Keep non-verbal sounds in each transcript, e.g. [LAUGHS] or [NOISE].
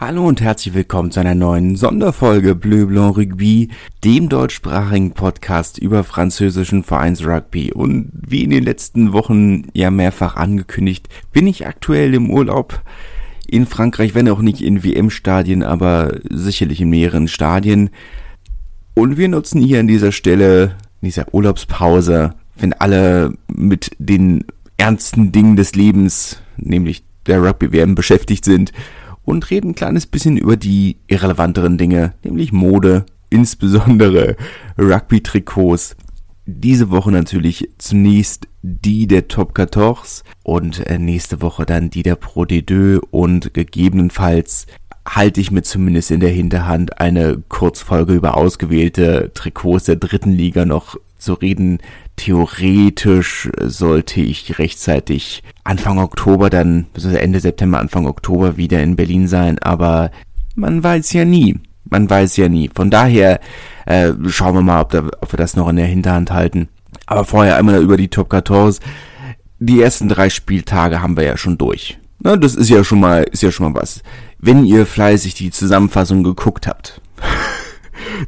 Hallo und herzlich willkommen zu einer neuen Sonderfolge Bleu Blanc Rugby, dem deutschsprachigen Podcast über französischen Vereinsrugby. Und wie in den letzten Wochen ja mehrfach angekündigt, bin ich aktuell im Urlaub in Frankreich, wenn auch nicht in WM-Stadien, aber sicherlich in mehreren Stadien. Und wir nutzen hier an dieser Stelle, in dieser Urlaubspause, wenn alle mit den ernsten Dingen des Lebens, nämlich der Rugby-WM beschäftigt sind, und reden ein kleines bisschen über die irrelevanteren Dinge, nämlich Mode, [LAUGHS] insbesondere Rugby-Trikots. Diese Woche natürlich zunächst die der Top 14 und äh, nächste Woche dann die der Pro D2 und gegebenenfalls halte ich mir zumindest in der Hinterhand eine Kurzfolge über ausgewählte Trikots der dritten Liga noch zu reden. Theoretisch sollte ich rechtzeitig Anfang Oktober dann, Ende September, Anfang Oktober wieder in Berlin sein, aber man weiß ja nie. Man weiß ja nie. Von daher äh, schauen wir mal, ob, da, ob wir das noch in der Hinterhand halten. Aber vorher einmal über die Top 14. Die ersten drei Spieltage haben wir ja schon durch. Na, das ist ja schon mal, ist ja schon mal was. Wenn ihr fleißig die Zusammenfassung geguckt habt, [LAUGHS]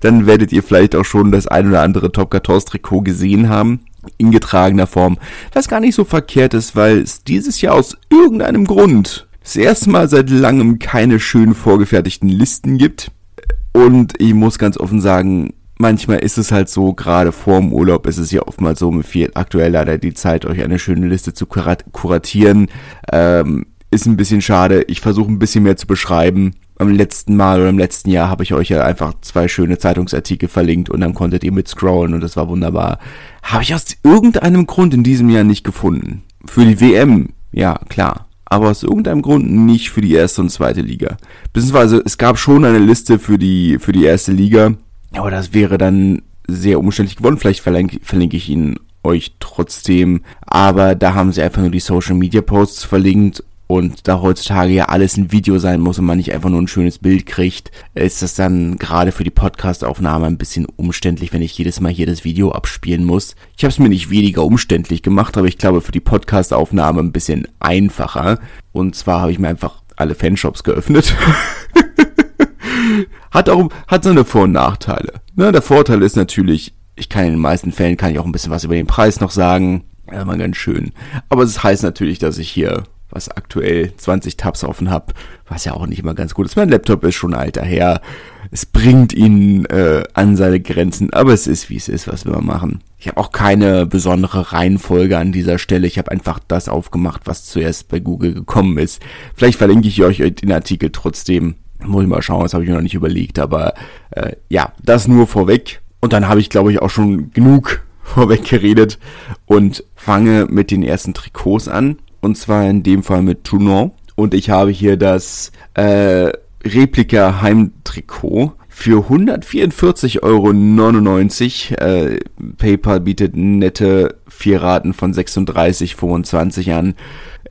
dann werdet ihr vielleicht auch schon das ein oder andere Top 14 Trikot gesehen haben. In getragener Form. Was gar nicht so verkehrt ist, weil es dieses Jahr aus irgendeinem Grund das erste Mal seit langem keine schön vorgefertigten Listen gibt. Und ich muss ganz offen sagen, manchmal ist es halt so, gerade vorm Urlaub ist es ja oftmals so, mir fehlt aktuell leider die Zeit, euch eine schöne Liste zu kuratieren. Ähm, ist ein bisschen schade. Ich versuche ein bisschen mehr zu beschreiben am letzten Mal oder im letzten Jahr habe ich euch ja einfach zwei schöne Zeitungsartikel verlinkt und dann konntet ihr mit scrollen und das war wunderbar. Habe ich aus irgendeinem Grund in diesem Jahr nicht gefunden. Für die WM, ja, klar. Aber aus irgendeinem Grund nicht für die erste und zweite Liga. Beziehungsweise es gab schon eine Liste für die, für die erste Liga. Aber das wäre dann sehr umständlich geworden. Vielleicht verlinke, verlinke ich ihn euch trotzdem. Aber da haben sie einfach nur die Social Media Posts verlinkt und da heutzutage ja alles ein Video sein muss und man nicht einfach nur ein schönes Bild kriegt, ist das dann gerade für die Podcast-Aufnahme ein bisschen umständlich, wenn ich jedes Mal hier das Video abspielen muss. Ich habe es mir nicht weniger umständlich gemacht, aber ich glaube für die Podcast-Aufnahme ein bisschen einfacher. Und zwar habe ich mir einfach alle Fanshops geöffnet. [LAUGHS] hat auch hat seine Vor- und Nachteile. Ne, der Vorteil ist natürlich, ich kann in den meisten Fällen kann ich auch ein bisschen was über den Preis noch sagen. Ja, mal ganz schön. Aber es das heißt natürlich, dass ich hier was aktuell 20 Tabs offen habe, was ja auch nicht immer ganz gut ist. Mein Laptop ist schon alter her. Es bringt ihn äh, an seine Grenzen, aber es ist wie es ist, was wir mal machen. Ich habe auch keine besondere Reihenfolge an dieser Stelle. Ich habe einfach das aufgemacht, was zuerst bei Google gekommen ist. Vielleicht verlinke ich euch den Artikel trotzdem. Muss ich mal schauen, das habe ich mir noch nicht überlegt, aber äh, ja, das nur vorweg. Und dann habe ich, glaube ich, auch schon genug [LAUGHS] vorweg geredet und fange mit den ersten Trikots an und zwar in dem Fall mit Toulon. Und ich habe hier das äh, Replika Heimtrikot für 144,99 Euro. Äh, PayPal bietet nette vier Raten von 36,25 an.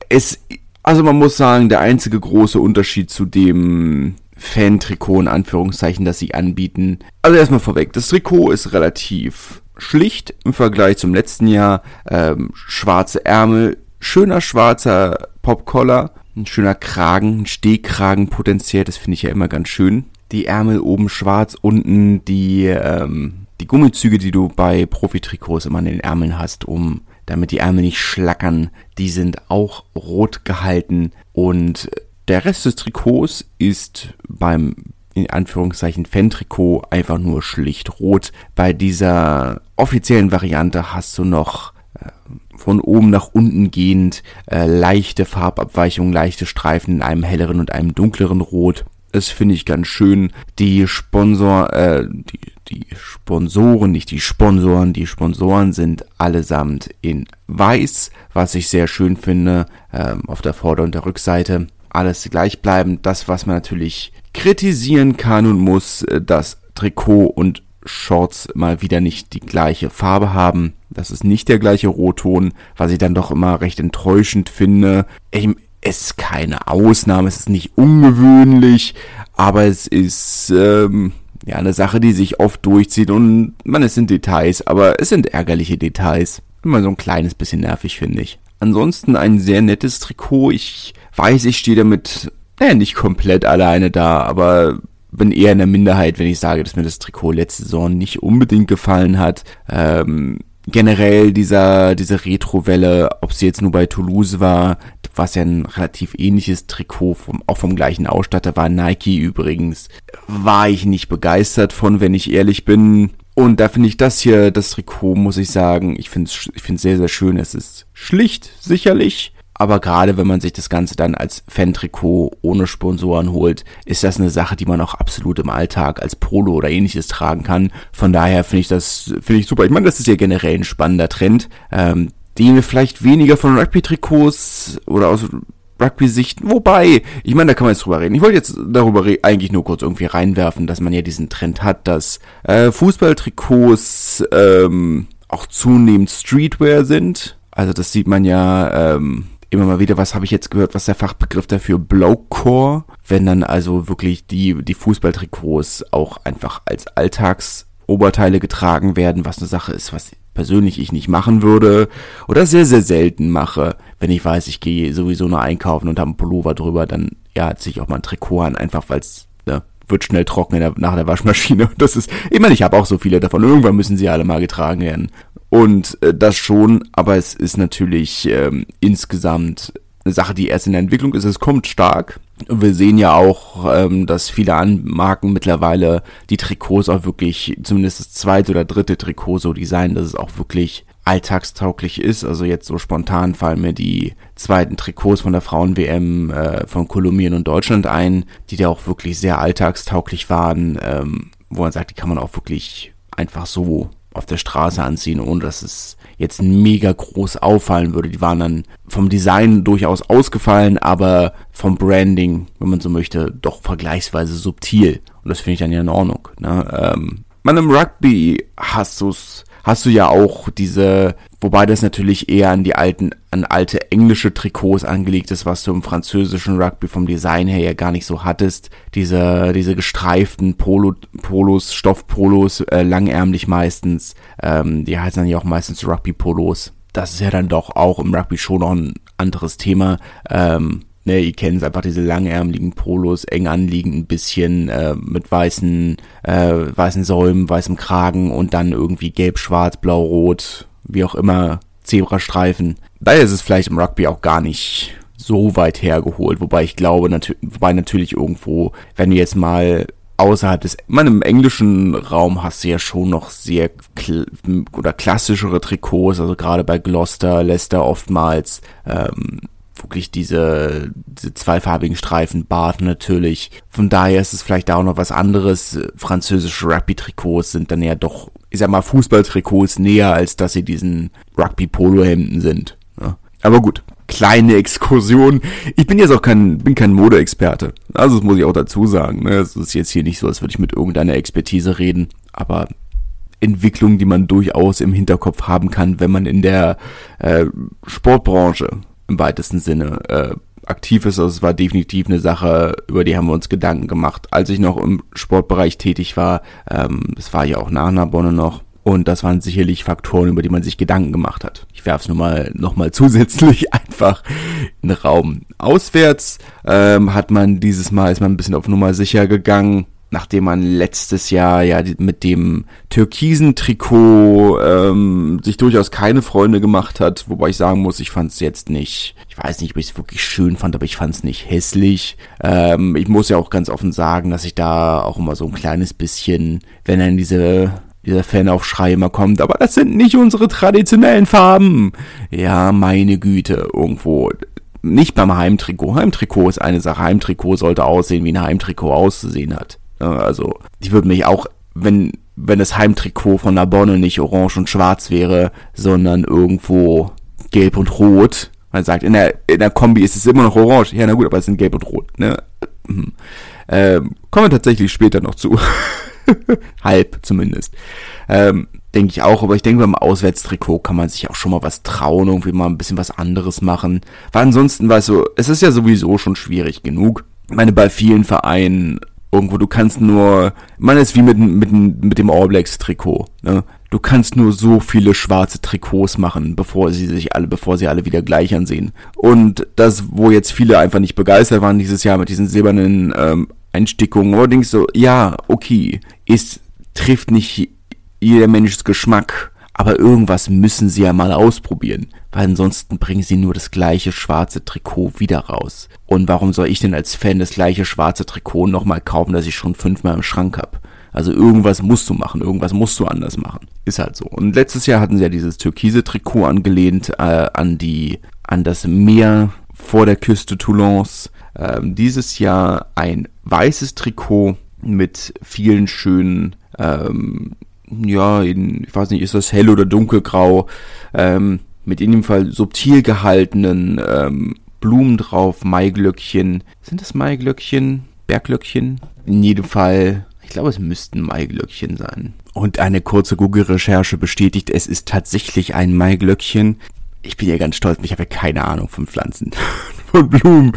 Es, also man muss sagen, der einzige große Unterschied zu dem Fan-Trikot in Anführungszeichen, das sie anbieten. Also erstmal vorweg, das Trikot ist relativ schlicht im Vergleich zum letzten Jahr. Ähm, schwarze Ärmel, schöner schwarzer Popcollar, ein schöner Kragen, ein Stehkragen potenziell, das finde ich ja immer ganz schön. Die Ärmel oben schwarz, unten die, ähm, die Gummizüge, die du bei Profi-Trikots immer an den Ärmeln hast, um damit die Ärmel nicht schlackern, die sind auch rot gehalten und der Rest des Trikots ist beim in Anführungszeichen Fan-Trikot einfach nur schlicht rot. Bei dieser offiziellen Variante hast du noch von oben nach unten gehend, äh, leichte Farbabweichungen, leichte Streifen in einem helleren und einem dunkleren Rot. Das finde ich ganz schön. Die Sponsor, äh, die, die Sponsoren, nicht die Sponsoren, die Sponsoren sind allesamt in weiß, was ich sehr schön finde, ähm, auf der Vorder- und der Rückseite. Alles gleichbleibend. Das, was man natürlich kritisieren kann und muss, äh, das Trikot und Shorts mal wieder nicht die gleiche Farbe haben. Das ist nicht der gleiche Rotton, was ich dann doch immer recht enttäuschend finde. Ich, es ist keine Ausnahme, es ist nicht ungewöhnlich, aber es ist ähm, ja eine Sache, die sich oft durchzieht und man, es sind Details, aber es sind ärgerliche Details. Immer so ein kleines bisschen nervig, finde ich. Ansonsten ein sehr nettes Trikot. Ich weiß, ich stehe damit naja, nicht komplett alleine da, aber bin eher in der Minderheit, wenn ich sage, dass mir das Trikot letzte Saison nicht unbedingt gefallen hat. Ähm, generell dieser, diese Retro-Welle, ob sie jetzt nur bei Toulouse war, was ja ein relativ ähnliches Trikot, vom, auch vom gleichen Ausstatter war, Nike übrigens, war ich nicht begeistert von, wenn ich ehrlich bin. Und da finde ich das hier, das Trikot, muss ich sagen, ich finde es ich find's sehr, sehr schön. Es ist schlicht, sicherlich, aber gerade wenn man sich das Ganze dann als Fan-Trikot ohne Sponsoren holt, ist das eine Sache, die man auch absolut im Alltag als Polo oder ähnliches tragen kann. Von daher finde ich das, finde ich super. Ich meine, das ist ja generell ein spannender Trend, ähm, den wir vielleicht weniger von Rugby-Trikots oder aus Rugby-Sicht, wobei, ich meine, da kann man jetzt drüber reden. Ich wollte jetzt darüber eigentlich nur kurz irgendwie reinwerfen, dass man ja diesen Trend hat, dass äh, Fußballtrikots ähm, auch zunehmend Streetwear sind. Also das sieht man ja ähm, immer mal wieder, was habe ich jetzt gehört, was der Fachbegriff dafür Blowcore, wenn dann also wirklich die, die Fußballtrikots auch einfach als Alltagsoberteile getragen werden, was eine Sache ist, was persönlich ich nicht machen würde oder sehr, sehr selten mache. Wenn ich weiß, ich gehe sowieso nur einkaufen und habe einen Pullover drüber, dann ja, ziehe ich auch mal ein Trikot an, einfach weil es ne, wird schnell trocken der, nach der Waschmaschine. [LAUGHS] Das ist, ich meine, ich habe auch so viele davon. Irgendwann müssen sie alle mal getragen werden. Und äh, das schon, aber es ist natürlich ähm, insgesamt eine Sache, die erst in der Entwicklung ist. Es kommt stark. Wir sehen ja auch, ähm, dass viele Marken mittlerweile die Trikots auch wirklich, zumindest das zweite oder dritte Trikot so designen, dass es auch wirklich alltagstauglich ist. Also jetzt so spontan fallen mir die zweiten Trikots von der Frauen-WM äh, von Kolumbien und Deutschland ein, die da auch wirklich sehr alltagstauglich waren, ähm, wo man sagt, die kann man auch wirklich einfach so auf der Straße anziehen, ohne dass es jetzt mega groß auffallen würde. Die waren dann vom Design durchaus ausgefallen, aber vom Branding, wenn man so möchte, doch vergleichsweise subtil. Und das finde ich dann ja in Ordnung. Ne? Ähm, man im Rugby hast du's hast du ja auch diese, wobei das natürlich eher an die alten, an alte englische Trikots angelegt ist, was du im französischen Rugby vom Design her ja gar nicht so hattest. Diese, diese gestreiften Polo, Polos, Stoffpolos, äh, langärmlich meistens, ähm, die heißen dann ja auch meistens Rugby-Polos. Das ist ja dann doch auch im Rugby schon noch ein anderes Thema. Ähm, Ne, ihr kennt es einfach diese langärmeligen Polos, eng anliegend ein bisschen äh, mit weißen, äh, weißen Säumen, weißem Kragen und dann irgendwie gelb, schwarz, blau, rot, wie auch immer, Zebrastreifen. Daher ist es vielleicht im Rugby auch gar nicht so weit hergeholt, wobei ich glaube, nat wobei natürlich irgendwo, wenn du jetzt mal außerhalb des, man im englischen Raum hast du ja schon noch sehr kl oder klassischere Trikots, also gerade bei Gloucester, Leicester oftmals, ähm, wirklich diese, diese zweifarbigen Streifen, Bart natürlich. Von daher ist es vielleicht auch noch was anderes. Französische Rugby-Trikots sind dann ja doch, ich sag mal, Fußball-Trikots näher, als dass sie diesen Rugby-Polo-Hemden sind. Ja. Aber gut, kleine Exkursion. Ich bin jetzt auch kein, bin kein Modeexperte. Also das muss ich auch dazu sagen. Ne? Es ist jetzt hier nicht so, als würde ich mit irgendeiner Expertise reden. Aber Entwicklung, die man durchaus im Hinterkopf haben kann, wenn man in der äh, Sportbranche im weitesten Sinne äh, aktiv ist. Also es war definitiv eine Sache, über die haben wir uns Gedanken gemacht. Als ich noch im Sportbereich tätig war, ähm, das war ja auch nach Narbonne noch, und das waren sicherlich Faktoren, über die man sich Gedanken gemacht hat. Ich werfe es nur mal noch mal [LAUGHS] zusätzlich einfach in den Raum. Auswärts ähm, hat man dieses Mal ist man ein bisschen auf Nummer sicher gegangen nachdem man letztes Jahr ja mit dem türkisen Trikot ähm, sich durchaus keine Freunde gemacht hat, wobei ich sagen muss, ich fand es jetzt nicht, ich weiß nicht, ob ich es wirklich schön fand, aber ich fand es nicht hässlich. Ähm, ich muss ja auch ganz offen sagen, dass ich da auch immer so ein kleines bisschen, wenn dann diese dieser Fanaufschrei immer kommt, aber das sind nicht unsere traditionellen Farben. Ja, meine Güte, irgendwo nicht beim Heimtrikot. Heimtrikot ist eine Sache. Heimtrikot sollte aussehen, wie ein Heimtrikot auszusehen hat. Also, ich würde mich auch, wenn, wenn das Heimtrikot von Narbonne nicht orange und schwarz wäre, sondern irgendwo gelb und rot. Man sagt, in der, in der Kombi ist es immer noch orange. Ja, na gut, aber es sind gelb und rot, ne? Mhm. Ähm, kommen wir tatsächlich später noch zu. [LAUGHS] Halb zumindest. Ähm, denke ich auch, aber ich denke, beim Auswärtstrikot kann man sich auch schon mal was trauen, irgendwie mal ein bisschen was anderes machen. Weil ansonsten, weißt du, es ist ja sowieso schon schwierig genug. Ich meine, bei vielen Vereinen irgendwo. Du kannst nur, man ist wie mit, mit, mit dem All Blacks Trikot. Ne? Du kannst nur so viele schwarze Trikots machen, bevor sie sich alle, bevor sie alle wieder gleich ansehen. Und das, wo jetzt viele einfach nicht begeistert waren dieses Jahr mit diesen silbernen ähm, Einstickungen, denkst so, ja, okay, ist, trifft nicht jeder Menschs Geschmack, aber irgendwas müssen sie ja mal ausprobieren, weil ansonsten bringen sie nur das gleiche schwarze Trikot wieder raus. Und warum soll ich denn als Fan das gleiche schwarze Trikot nochmal kaufen, das ich schon fünfmal im Schrank habe? Also irgendwas musst du machen, irgendwas musst du anders machen. Ist halt so. Und letztes Jahr hatten sie ja dieses türkise Trikot angelehnt äh, an die, an das Meer vor der Küste Toulons. Ähm, dieses Jahr ein weißes Trikot mit vielen schönen, ähm, ja, in, ich weiß nicht, ist das hell oder dunkelgrau, ähm, mit in dem Fall subtil gehaltenen ähm, Blumen drauf, Maiglöckchen. Sind das Maiglöckchen? Berglöckchen? In jedem Fall ich glaube, es müssten Maiglöckchen sein. Und eine kurze Google-Recherche bestätigt, es ist tatsächlich ein Maiglöckchen. Ich bin ja ganz stolz, ich habe ja keine Ahnung von Pflanzen, [LAUGHS] von Blumen.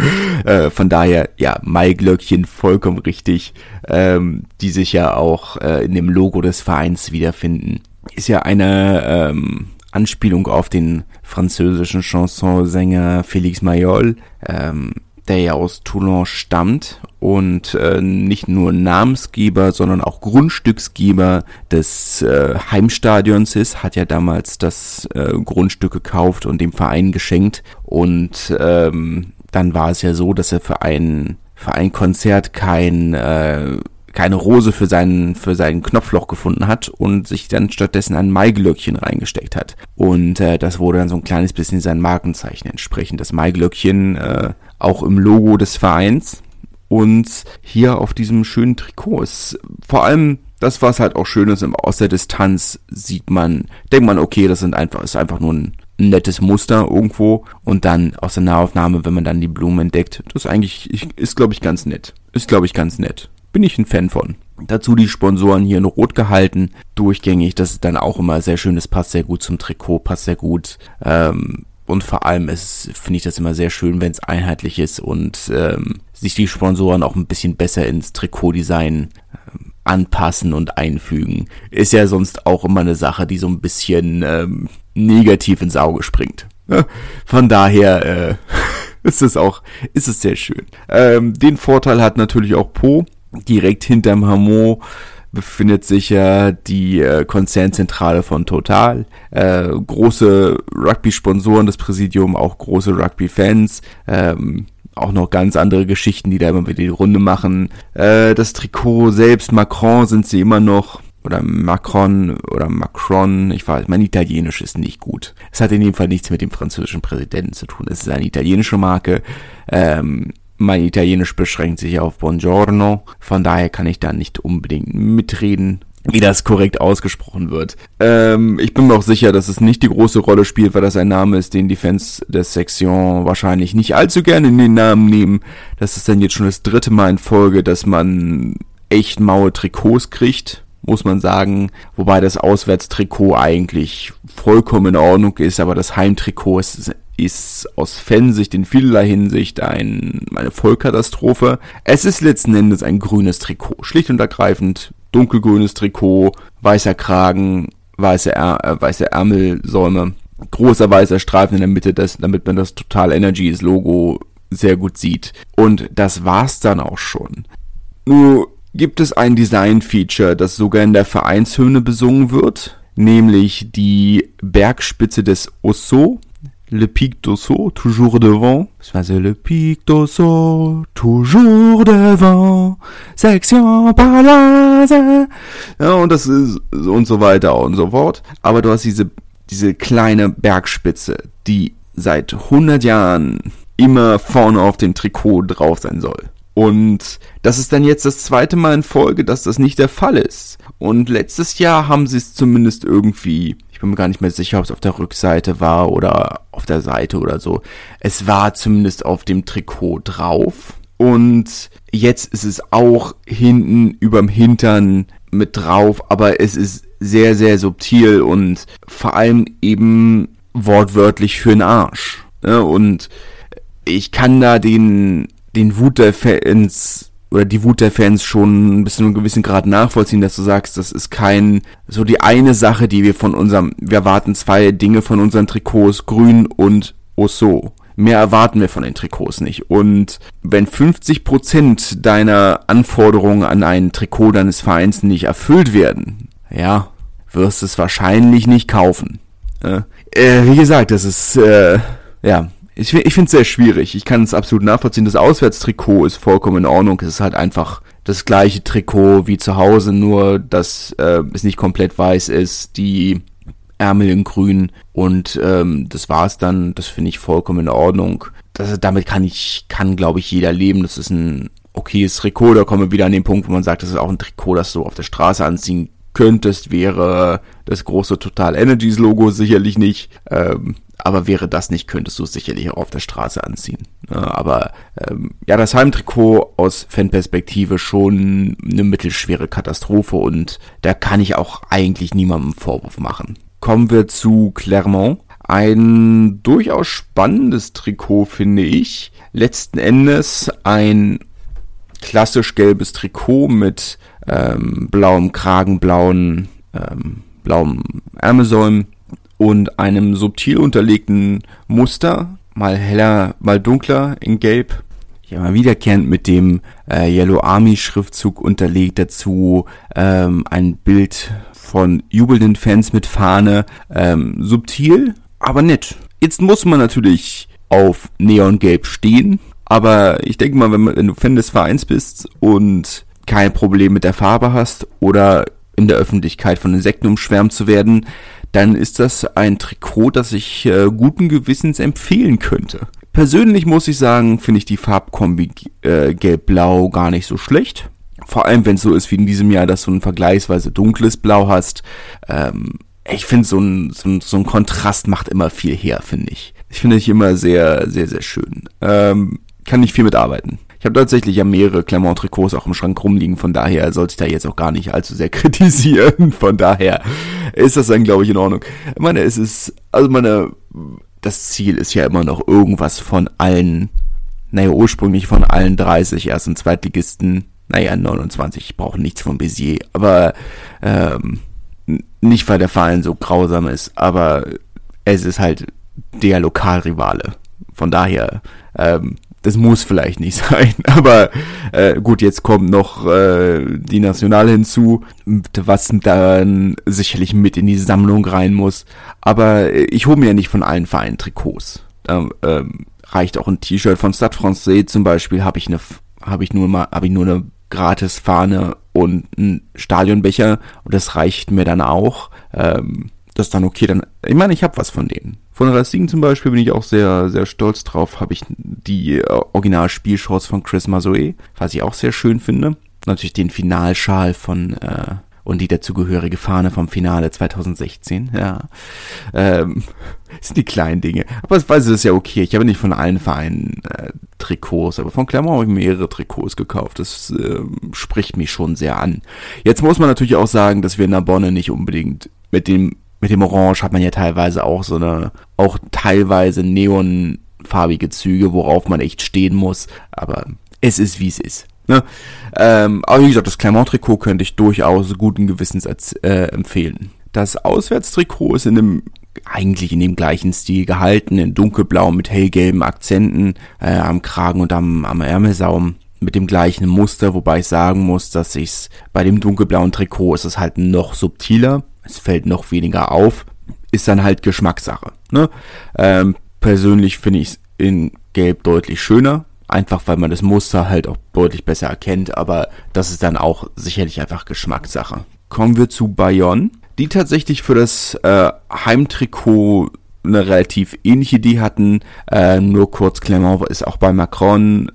Äh, von daher, ja, Maiglöckchen vollkommen richtig, ähm, die sich ja auch äh, in dem Logo des Vereins wiederfinden. Ist ja eine ähm, Anspielung auf den französischen Chansonsänger Félix Mayol. Ähm, der ja aus Toulon stammt und äh, nicht nur Namensgeber, sondern auch Grundstücksgeber des äh, Heimstadions ist, hat ja damals das äh, Grundstück gekauft und dem Verein geschenkt und ähm, dann war es ja so, dass er für ein für ein Konzert kein äh, keine Rose für seinen, für sein Knopfloch gefunden hat und sich dann stattdessen ein Maiglöckchen reingesteckt hat. Und äh, das wurde dann so ein kleines bisschen sein Markenzeichen entsprechend. Das Maiglöckchen äh, auch im Logo des Vereins. Und hier auf diesem schönen Trikot ist vor allem das, was halt auch schön ist, aus der Distanz sieht man, denkt man, okay, das sind einfach, ist einfach nur ein nettes Muster irgendwo und dann aus der Nahaufnahme, wenn man dann die Blumen entdeckt, das eigentlich, ist glaube ich ganz nett. Ist glaube ich ganz nett bin ich ein Fan von. Dazu die Sponsoren hier in Rot gehalten, durchgängig. Das ist dann auch immer sehr schön. Das passt sehr gut zum Trikot, passt sehr gut. Ähm, und vor allem finde ich das immer sehr schön, wenn es einheitlich ist und ähm, sich die Sponsoren auch ein bisschen besser ins Trikotdesign ähm, anpassen und einfügen. Ist ja sonst auch immer eine Sache, die so ein bisschen ähm, negativ ins Auge springt. Von daher äh, [LAUGHS] ist es auch, ist es sehr schön. Ähm, den Vorteil hat natürlich auch Po Direkt hinterm Hamon befindet sich ja die äh, Konzernzentrale von Total. Äh, große Rugby-Sponsoren, das Präsidium, auch große Rugby-Fans. Ähm, auch noch ganz andere Geschichten, die da immer wieder die Runde machen. Äh, das Trikot selbst, Macron sind sie immer noch. Oder Macron oder Macron, ich weiß, mein Italienisch ist nicht gut. Es hat in dem Fall nichts mit dem französischen Präsidenten zu tun. Es ist eine italienische Marke. Ähm, mein Italienisch beschränkt sich auf Buongiorno, von daher kann ich da nicht unbedingt mitreden, wie das korrekt ausgesprochen wird. Ähm, ich bin mir auch sicher, dass es nicht die große Rolle spielt, weil das ein Name ist, den die Fans der Section wahrscheinlich nicht allzu gerne in den Namen nehmen. Das ist dann jetzt schon das dritte Mal in Folge, dass man echt maue Trikots kriegt, muss man sagen. Wobei das Auswärtstrikot eigentlich vollkommen in Ordnung ist, aber das Heimtrikot ist ist aus Fansicht in vielerlei Hinsicht ein, eine Vollkatastrophe. Es ist letzten Endes ein grünes Trikot. Schlicht und ergreifend dunkelgrünes Trikot, weißer Kragen, weiße, äh, weiße Ärmelsäume, großer weißer Streifen in der Mitte, das, damit man das Total Energies Logo sehr gut sieht. Und das war's dann auch schon. Nur gibt es ein Design-Feature, das sogar in der Vereinshymne besungen wird, nämlich die Bergspitze des Osso, Le Pic d'Osso, toujours devant. C'est Le Pic d'Osso, toujours devant. Section Palazzo. Ja, und das ist, und so weiter und so fort. Aber du hast diese, diese kleine Bergspitze, die seit 100 Jahren immer vorne auf dem Trikot drauf sein soll. Und das ist dann jetzt das zweite Mal in Folge, dass das nicht der Fall ist. Und letztes Jahr haben sie es zumindest irgendwie bin mir gar nicht mehr sicher, ob es auf der Rückseite war oder auf der Seite oder so. Es war zumindest auf dem Trikot drauf. Und jetzt ist es auch hinten überm Hintern mit drauf, aber es ist sehr, sehr subtil und vor allem eben wortwörtlich für den Arsch. Und ich kann da den, den Wut der Fans oder die Wut der Fans schon bis zu einem gewissen Grad nachvollziehen, dass du sagst, das ist kein, so die eine Sache, die wir von unserem, wir erwarten zwei Dinge von unseren Trikots, grün und Osso. Mehr erwarten wir von den Trikots nicht. Und wenn 50% deiner Anforderungen an ein Trikot deines Vereins nicht erfüllt werden, ja, wirst es wahrscheinlich nicht kaufen. Äh, wie gesagt, das ist, äh, ja, ich, ich finde es sehr schwierig. Ich kann es absolut nachvollziehen. Das Auswärtstrikot ist vollkommen in Ordnung. Es ist halt einfach das gleiche Trikot wie zu Hause, nur dass äh, es nicht komplett weiß ist. Die Ärmel in grün und ähm, das war's dann. Das finde ich vollkommen in Ordnung. Das, damit kann ich, kann glaube ich jeder leben. Das ist ein okayes Trikot. Da kommen wir wieder an den Punkt, wo man sagt, das ist auch ein Trikot, das du auf der Straße anziehen könntest, wäre das große Total Energies Logo sicherlich nicht. Ähm, aber wäre das nicht, könntest du es sicherlich auch auf der Straße anziehen. aber ähm, ja, das Heimtrikot aus Fanperspektive schon eine mittelschwere Katastrophe und da kann ich auch eigentlich niemandem Vorwurf machen. Kommen wir zu Clermont. Ein durchaus spannendes Trikot, finde ich. Letzten Endes ein klassisch gelbes Trikot mit ähm, blauem Kragen, blauen, ähm, blauem Ärmelsäumen und einem subtil unterlegten Muster, mal heller, mal dunkler in Gelb. Ja, mal wiederkehrend mit dem äh, Yellow Army Schriftzug unterlegt, dazu ähm, ein Bild von jubelnden Fans mit Fahne. Ähm, subtil, aber nett. Jetzt muss man natürlich auf Neongelb stehen, aber ich denke mal, wenn, wenn du Fan des Vereins bist und kein Problem mit der Farbe hast oder in der Öffentlichkeit von Insekten umschwärmt zu werden, dann ist das ein Trikot, das ich äh, guten Gewissens empfehlen könnte. Persönlich muss ich sagen, finde ich die Farbkombi äh, gelb-blau gar nicht so schlecht. Vor allem, wenn es so ist wie in diesem Jahr, dass du ein vergleichsweise dunkles Blau hast. Ähm, ich finde, so ein, so, ein, so ein Kontrast macht immer viel her, finde ich. Ich finde ich immer sehr, sehr, sehr schön. Ähm, kann nicht viel mitarbeiten. Ich habe tatsächlich ja mehrere Clermont-Trikots auch im Schrank rumliegen, von daher sollte ich da jetzt auch gar nicht allzu sehr [LAUGHS] kritisieren. Von daher ist das dann, glaube ich, in Ordnung. Ich meine, es ist, also meine, das Ziel ist ja immer noch irgendwas von allen, naja, ursprünglich von allen 30 Erst- und Zweitligisten, naja, 29, brauchen nichts von Bézier, aber ähm, nicht, weil der Verein so grausam ist, aber es ist halt der Lokalrivale. Von daher ähm, das muss vielleicht nicht [LAUGHS] sein. Aber äh, gut, jetzt kommt noch äh, die Nationale hinzu, was dann sicherlich mit in die Sammlung rein muss. Aber äh, ich hole mir ja nicht von allen Vereinen Trikots. Da ähm, reicht auch ein T-Shirt von Stade Francais zum Beispiel. Habe ich eine, habe ich nur mal, habe ich nur eine gratis Fahne und einen Stadionbecher und das reicht mir dann auch. Ähm, das ist dann okay. Dann, ich meine, ich habe was von denen. Von Racing zum Beispiel bin ich auch sehr, sehr stolz drauf. Habe ich die äh, Original-Spielshorts von Chris Mazoe, was ich auch sehr schön finde. Natürlich den Finalschal von äh, und die dazugehörige Fahne vom Finale 2016. Ja, ähm, [LAUGHS] sind die kleinen Dinge. Aber ich weiß, das ist ja okay. Ich habe nicht von allen Vereinen äh, Trikots, aber von Clermont habe ich mehrere Trikots gekauft. Das äh, spricht mich schon sehr an. Jetzt muss man natürlich auch sagen, dass wir in der Bonne nicht unbedingt mit dem mit dem Orange hat man ja teilweise auch so eine, auch teilweise neonfarbige Züge, worauf man echt stehen muss. Aber es ist, wie es ist. Ne? Ähm, aber wie gesagt, das Clermont-Trikot könnte ich durchaus guten Gewissens äh, empfehlen. Das Auswärtstrikot ist in dem eigentlich in dem gleichen Stil gehalten, in dunkelblau mit hellgelben Akzenten äh, am Kragen und am, am Ärmelsaum mit dem gleichen Muster, wobei ich sagen muss, dass ich bei dem dunkelblauen Trikot ist es halt noch subtiler es fällt noch weniger auf, ist dann halt Geschmackssache. Ne? Ähm, persönlich finde ich es in Gelb deutlich schöner, einfach weil man das Muster halt auch deutlich besser erkennt, aber das ist dann auch sicherlich einfach Geschmackssache. Kommen wir zu Bayonne, die tatsächlich für das äh, Heimtrikot eine relativ ähnliche Idee hatten, äh, nur kurz Clement ist auch bei Macron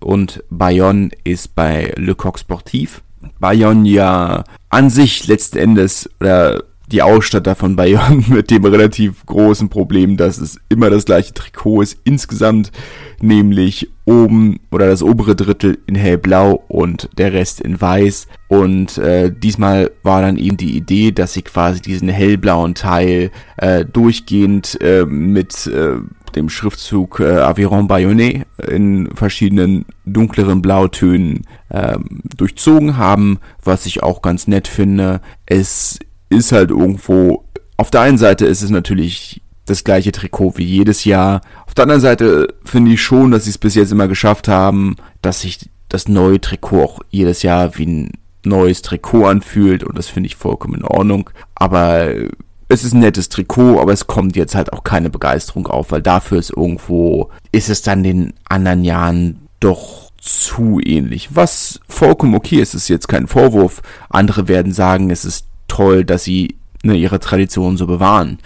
und Bayonne ist bei Le Coq Sportif. Bayonne ja an sich letzten Endes oder die Ausstatter von Bayern [LAUGHS] mit dem relativ großen Problem, dass es immer das gleiche Trikot ist. Insgesamt nämlich oben oder das obere Drittel in hellblau und der Rest in weiß. Und äh, diesmal war dann eben die Idee, dass sie quasi diesen hellblauen Teil äh, durchgehend äh, mit äh, dem Schriftzug äh, Aviron Bayonnais in verschiedenen dunkleren Blautönen äh, durchzogen haben, was ich auch ganz nett finde. Es ist halt irgendwo, auf der einen Seite ist es natürlich das gleiche Trikot wie jedes Jahr. Auf der anderen Seite finde ich schon, dass sie es bis jetzt immer geschafft haben, dass sich das neue Trikot auch jedes Jahr wie ein neues Trikot anfühlt und das finde ich vollkommen in Ordnung. Aber es ist ein nettes Trikot, aber es kommt jetzt halt auch keine Begeisterung auf, weil dafür ist irgendwo, ist es dann den anderen Jahren doch zu ähnlich. Was vollkommen okay ist, ist jetzt kein Vorwurf. Andere werden sagen, es ist toll, dass sie ne, ihre Tradition so bewahren.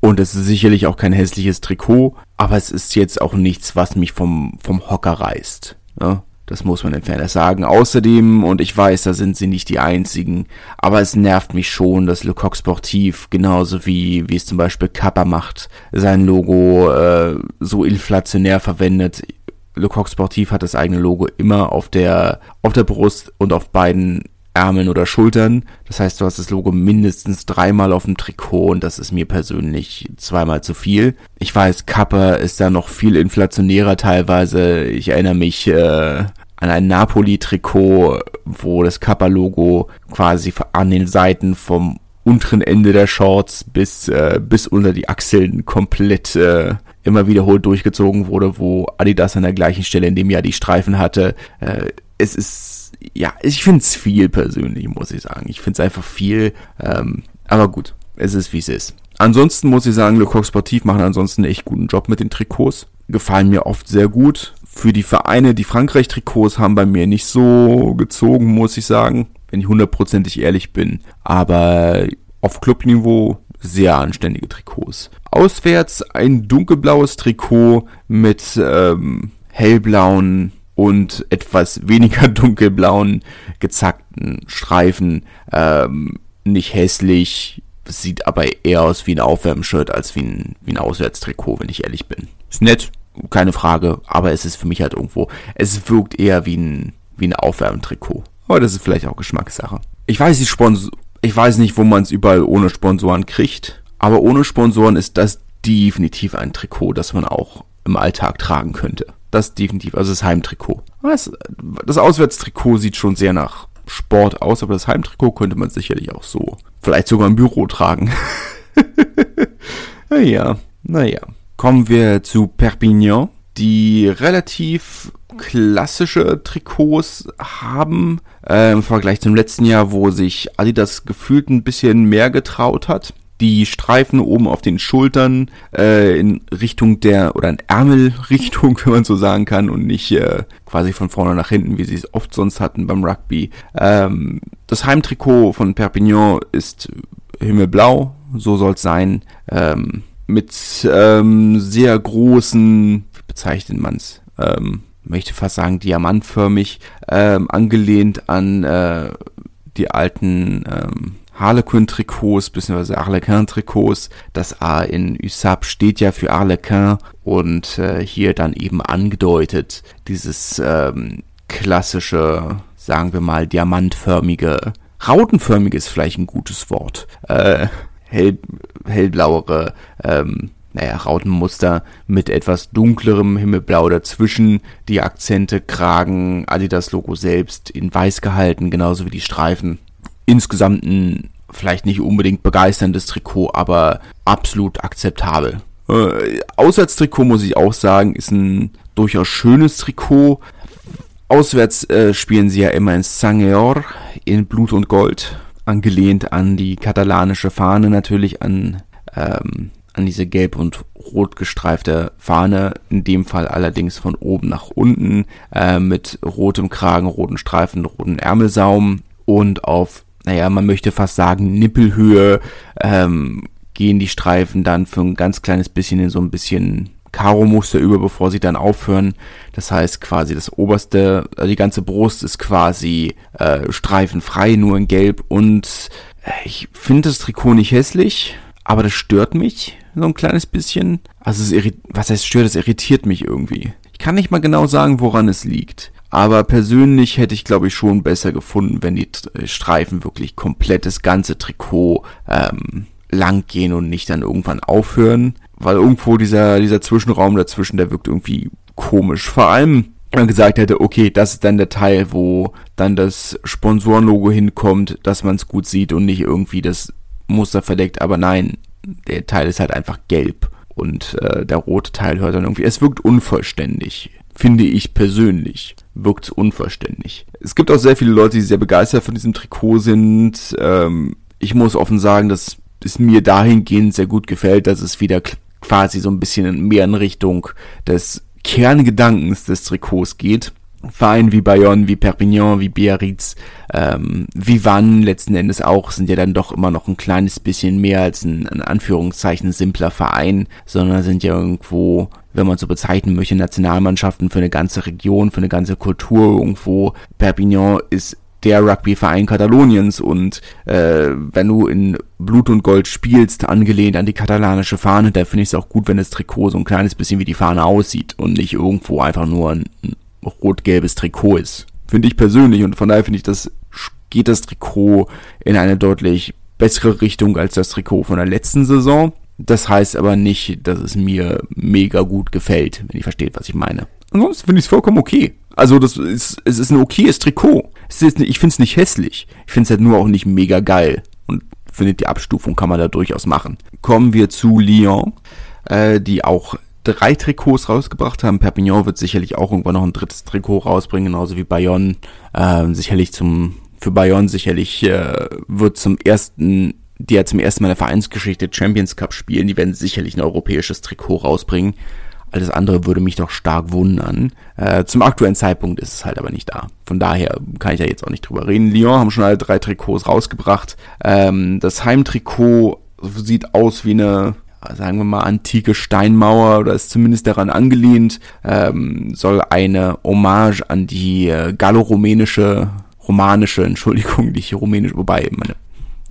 Und es ist sicherlich auch kein hässliches Trikot, aber es ist jetzt auch nichts, was mich vom, vom Hocker reißt. Ne? Das muss man entfernt sagen. Außerdem, und ich weiß, da sind sie nicht die einzigen, aber es nervt mich schon, dass Le Coq Sportif, genauso wie, wie es zum Beispiel Kappa macht, sein Logo äh, so inflationär verwendet. Le Coq Sportif hat das eigene Logo immer auf der, auf der Brust und auf beiden Ärmeln oder Schultern. Das heißt, du hast das Logo mindestens dreimal auf dem Trikot und das ist mir persönlich zweimal zu viel. Ich weiß, Kappa ist da noch viel inflationärer teilweise. Ich erinnere mich äh, an ein Napoli-Trikot, wo das Kappa-Logo quasi an den Seiten vom unteren Ende der Shorts bis, äh, bis unter die Achseln komplett äh, immer wiederholt durchgezogen wurde, wo Adidas an der gleichen Stelle in dem Jahr die Streifen hatte. Äh, es ist ja, ich finde es viel persönlich, muss ich sagen. Ich finde es einfach viel. Ähm, aber gut, es ist wie es ist. Ansonsten muss ich sagen, Le Coq Sportif machen ansonsten einen echt guten Job mit den Trikots. Gefallen mir oft sehr gut. Für die Vereine, die Frankreich-Trikots haben bei mir nicht so gezogen, muss ich sagen, wenn ich hundertprozentig ehrlich bin. Aber auf Clubniveau sehr anständige Trikots. Auswärts ein dunkelblaues Trikot mit ähm, hellblauen und etwas weniger [LAUGHS] dunkelblauen gezackten Streifen. Ähm, nicht hässlich, sieht aber eher aus wie ein Aufwärmshirt als wie ein, wie ein Auswärtstrikot, wenn ich ehrlich bin. Ist nett, keine Frage, aber es ist für mich halt irgendwo, es wirkt eher wie ein, wie ein Aufwärmtrikot. Aber das ist vielleicht auch Geschmackssache. Ich weiß, die Sponsor ich weiß nicht, wo man es überall ohne Sponsoren kriegt, aber ohne Sponsoren ist das definitiv ein Trikot, das man auch im Alltag tragen könnte. Das definitiv, also das Heimtrikot. Das, das Auswärtstrikot sieht schon sehr nach Sport aus, aber das Heimtrikot könnte man sicherlich auch so, vielleicht sogar im Büro tragen. [LAUGHS] naja, naja. Kommen wir zu Perpignan, die relativ klassische Trikots haben, äh, im Vergleich zum letzten Jahr, wo sich Adidas gefühlt ein bisschen mehr getraut hat die Streifen oben auf den Schultern äh, in Richtung der oder in Ärmelrichtung, [LAUGHS] wenn man so sagen kann, und nicht äh, quasi von vorne nach hinten, wie sie es oft sonst hatten beim Rugby. Ähm, das Heimtrikot von Perpignan ist himmelblau, so soll es sein, ähm, mit ähm, sehr großen, wie bezeichnet man's? Ähm, möchte fast sagen diamantförmig, ähm, angelehnt an äh, die alten ähm, Harlequin-Trikots bzw. Arlequin-Trikots. Das A in USAP steht ja für Arlequin und äh, hier dann eben angedeutet dieses ähm, klassische, sagen wir mal, diamantförmige, rautenförmige ist vielleicht ein gutes Wort, äh, hell, hellblauere, ähm, naja, Rautenmuster mit etwas dunklerem Himmelblau dazwischen. Die Akzente, Kragen, Adidas-Logo selbst in weiß gehalten, genauso wie die Streifen insgesamt ein vielleicht nicht unbedingt begeisterndes Trikot, aber absolut akzeptabel. Äh, Auswärtstrikot muss ich auch sagen, ist ein durchaus schönes Trikot. Auswärts äh, spielen sie ja immer in Sangeor in Blut und Gold, angelehnt an die katalanische Fahne natürlich, an, ähm, an diese gelb und rot gestreifte Fahne, in dem Fall allerdings von oben nach unten, äh, mit rotem Kragen, roten Streifen, roten Ärmelsaum und auf naja, man möchte fast sagen, Nippelhöhe, ähm, gehen die Streifen dann für ein ganz kleines bisschen in so ein bisschen Karo-Muster über, bevor sie dann aufhören. Das heißt quasi das oberste, also die ganze Brust ist quasi äh, streifenfrei, nur in Gelb und Ich finde das Trikot nicht hässlich, aber das stört mich so ein kleines bisschen. Also es was heißt stört, es irritiert mich irgendwie. Ich kann nicht mal genau sagen, woran es liegt. Aber persönlich hätte ich, glaube ich, schon besser gefunden, wenn die äh, Streifen wirklich komplett das ganze Trikot ähm, lang gehen und nicht dann irgendwann aufhören. Weil irgendwo dieser, dieser Zwischenraum dazwischen, der wirkt irgendwie komisch. Vor allem, wenn man gesagt hätte, okay, das ist dann der Teil, wo dann das Sponsorenlogo hinkommt, dass man es gut sieht und nicht irgendwie das Muster verdeckt. Aber nein, der Teil ist halt einfach gelb und äh, der rote Teil hört dann irgendwie. Es wirkt unvollständig, finde ich persönlich. Wirkt unvollständig. Es gibt auch sehr viele Leute, die sehr begeistert von diesem Trikot sind. Ähm, ich muss offen sagen, dass es mir dahingehend sehr gut gefällt, dass es wieder quasi so ein bisschen mehr in Richtung des Kerngedankens des Trikots geht. Vereine wie Bayonne, wie Perpignan, wie Biarritz, ähm, wie Vannes letzten Endes auch, sind ja dann doch immer noch ein kleines bisschen mehr als ein, in Anführungszeichen, simpler Verein, sondern sind ja irgendwo, wenn man so bezeichnen möchte, Nationalmannschaften für eine ganze Region, für eine ganze Kultur irgendwo. Perpignan ist der Rugbyverein Kataloniens und äh, wenn du in Blut und Gold spielst, angelehnt an die katalanische Fahne, da finde ich es auch gut, wenn das Trikot so ein kleines bisschen wie die Fahne aussieht und nicht irgendwo einfach nur ein, ein rot-gelbes Trikot ist. Finde ich persönlich und von daher finde ich, das geht das Trikot in eine deutlich bessere Richtung als das Trikot von der letzten Saison. Das heißt aber nicht, dass es mir mega gut gefällt, wenn ihr versteht, was ich meine. Ansonsten finde ich es vollkommen okay. Also das ist, es ist ein okayes Trikot. Es ist, ich finde es nicht hässlich. Ich finde es halt nur auch nicht mega geil. Und finde die Abstufung kann man da durchaus machen. Kommen wir zu Lyon, äh, die auch drei Trikots rausgebracht haben. Perpignan wird sicherlich auch irgendwann noch ein drittes Trikot rausbringen, genauso wie Bayonne. Äh, sicherlich zum, für Bayonne sicherlich äh, wird zum ersten die ja zum ersten Mal in der Vereinsgeschichte Champions Cup spielen, die werden sicherlich ein europäisches Trikot rausbringen. Alles andere würde mich doch stark wundern. Äh, zum aktuellen Zeitpunkt ist es halt aber nicht da. Von daher kann ich ja jetzt auch nicht drüber reden. Lyon haben schon alle drei Trikots rausgebracht. Ähm, das Heimtrikot sieht aus wie eine sagen wir mal, antike Steinmauer oder ist zumindest daran angelehnt, ähm, soll eine Hommage an die äh, gallo-rumänische, romanische, [LAUGHS] Entschuldigung, nicht rumänisch, wobei meine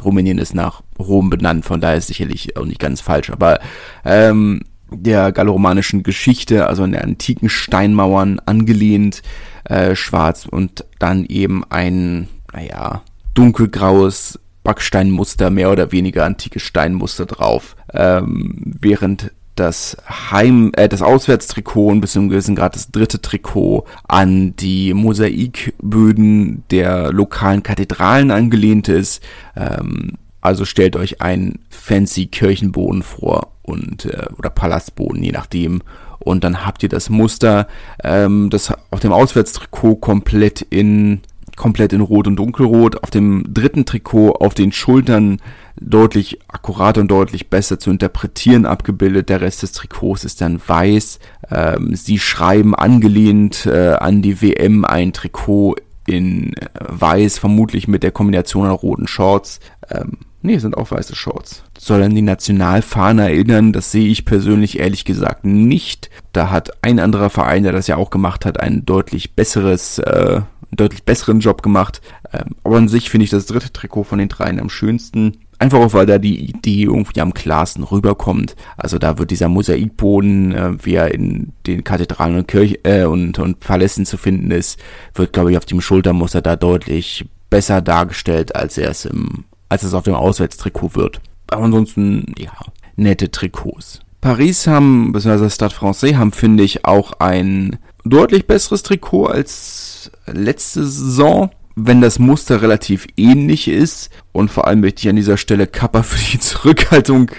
Rumänien ist nach Rom benannt, von daher ist sicherlich auch nicht ganz falsch, aber ähm, der galloromanischen Geschichte, also an der antiken Steinmauern angelehnt, äh, schwarz und dann eben ein, naja, dunkelgraues Backsteinmuster, mehr oder weniger antike Steinmuster drauf, ähm, während das Heim, äh, das Auswärtstrikot und bis zu einem gewissen Grad das dritte Trikot an die Mosaikböden der lokalen Kathedralen angelehnt ist. Ähm, also stellt euch einen fancy Kirchenboden vor und äh, oder Palastboden, je nachdem. Und dann habt ihr das Muster, ähm, das auf dem Auswärtstrikot komplett in komplett in Rot und Dunkelrot. Auf dem dritten Trikot auf den Schultern deutlich akkurater und deutlich besser zu interpretieren abgebildet. Der Rest des Trikots ist dann weiß. Ähm, sie schreiben angelehnt äh, an die WM ein Trikot in äh, weiß, vermutlich mit der Kombination an roten Shorts. Ähm, Nee, sind auch weiße Shorts. Soll an die Nationalfahne erinnern, das sehe ich persönlich ehrlich gesagt nicht. Da hat ein anderer Verein, der das ja auch gemacht hat, ein deutlich besseres, äh, deutlich besseren Job gemacht. Ähm, aber an sich finde ich das dritte Trikot von den dreien am schönsten. Einfach auch, weil da die Idee irgendwie am klarsten rüberkommt. Also da wird dieser Mosaikboden, äh, wie er in den Kathedralen und Kirchen äh, und, und Palästen zu finden ist, wird, glaube ich, auf dem Schultermuster da deutlich besser dargestellt, als er es im als es auf dem Auswärtstrikot wird. Aber ansonsten, ja, nette Trikots. Paris haben, beziehungsweise Stade Francais haben, finde ich, auch ein deutlich besseres Trikot als letzte Saison, wenn das Muster relativ ähnlich ist. Und vor allem möchte ich an dieser Stelle Kappa für die [LAUGHS] Zurückhaltung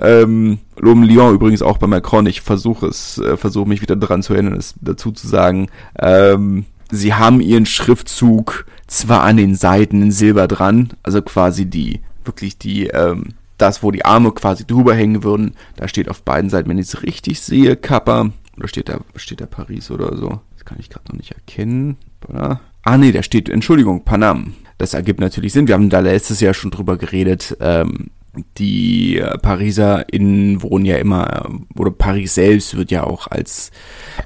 ähm, loben. Lyon übrigens auch bei Macron. Ich versuche es, äh, versuche mich wieder dran zu erinnern, es dazu zu sagen. Ähm, sie haben ihren Schriftzug zwar an den Seiten in Silber dran, also quasi die, wirklich die, ähm, das, wo die Arme quasi drüber hängen würden, da steht auf beiden Seiten, wenn ich es richtig sehe, Kappa, oder steht da, steht da Paris oder so? Das kann ich gerade noch nicht erkennen. Oder? Ah nee, da steht, Entschuldigung, Panam. Das ergibt natürlich Sinn. Wir haben da letztes Jahr schon drüber geredet. Ähm, die Pariser innen wohnen ja immer, oder Paris selbst wird ja auch als,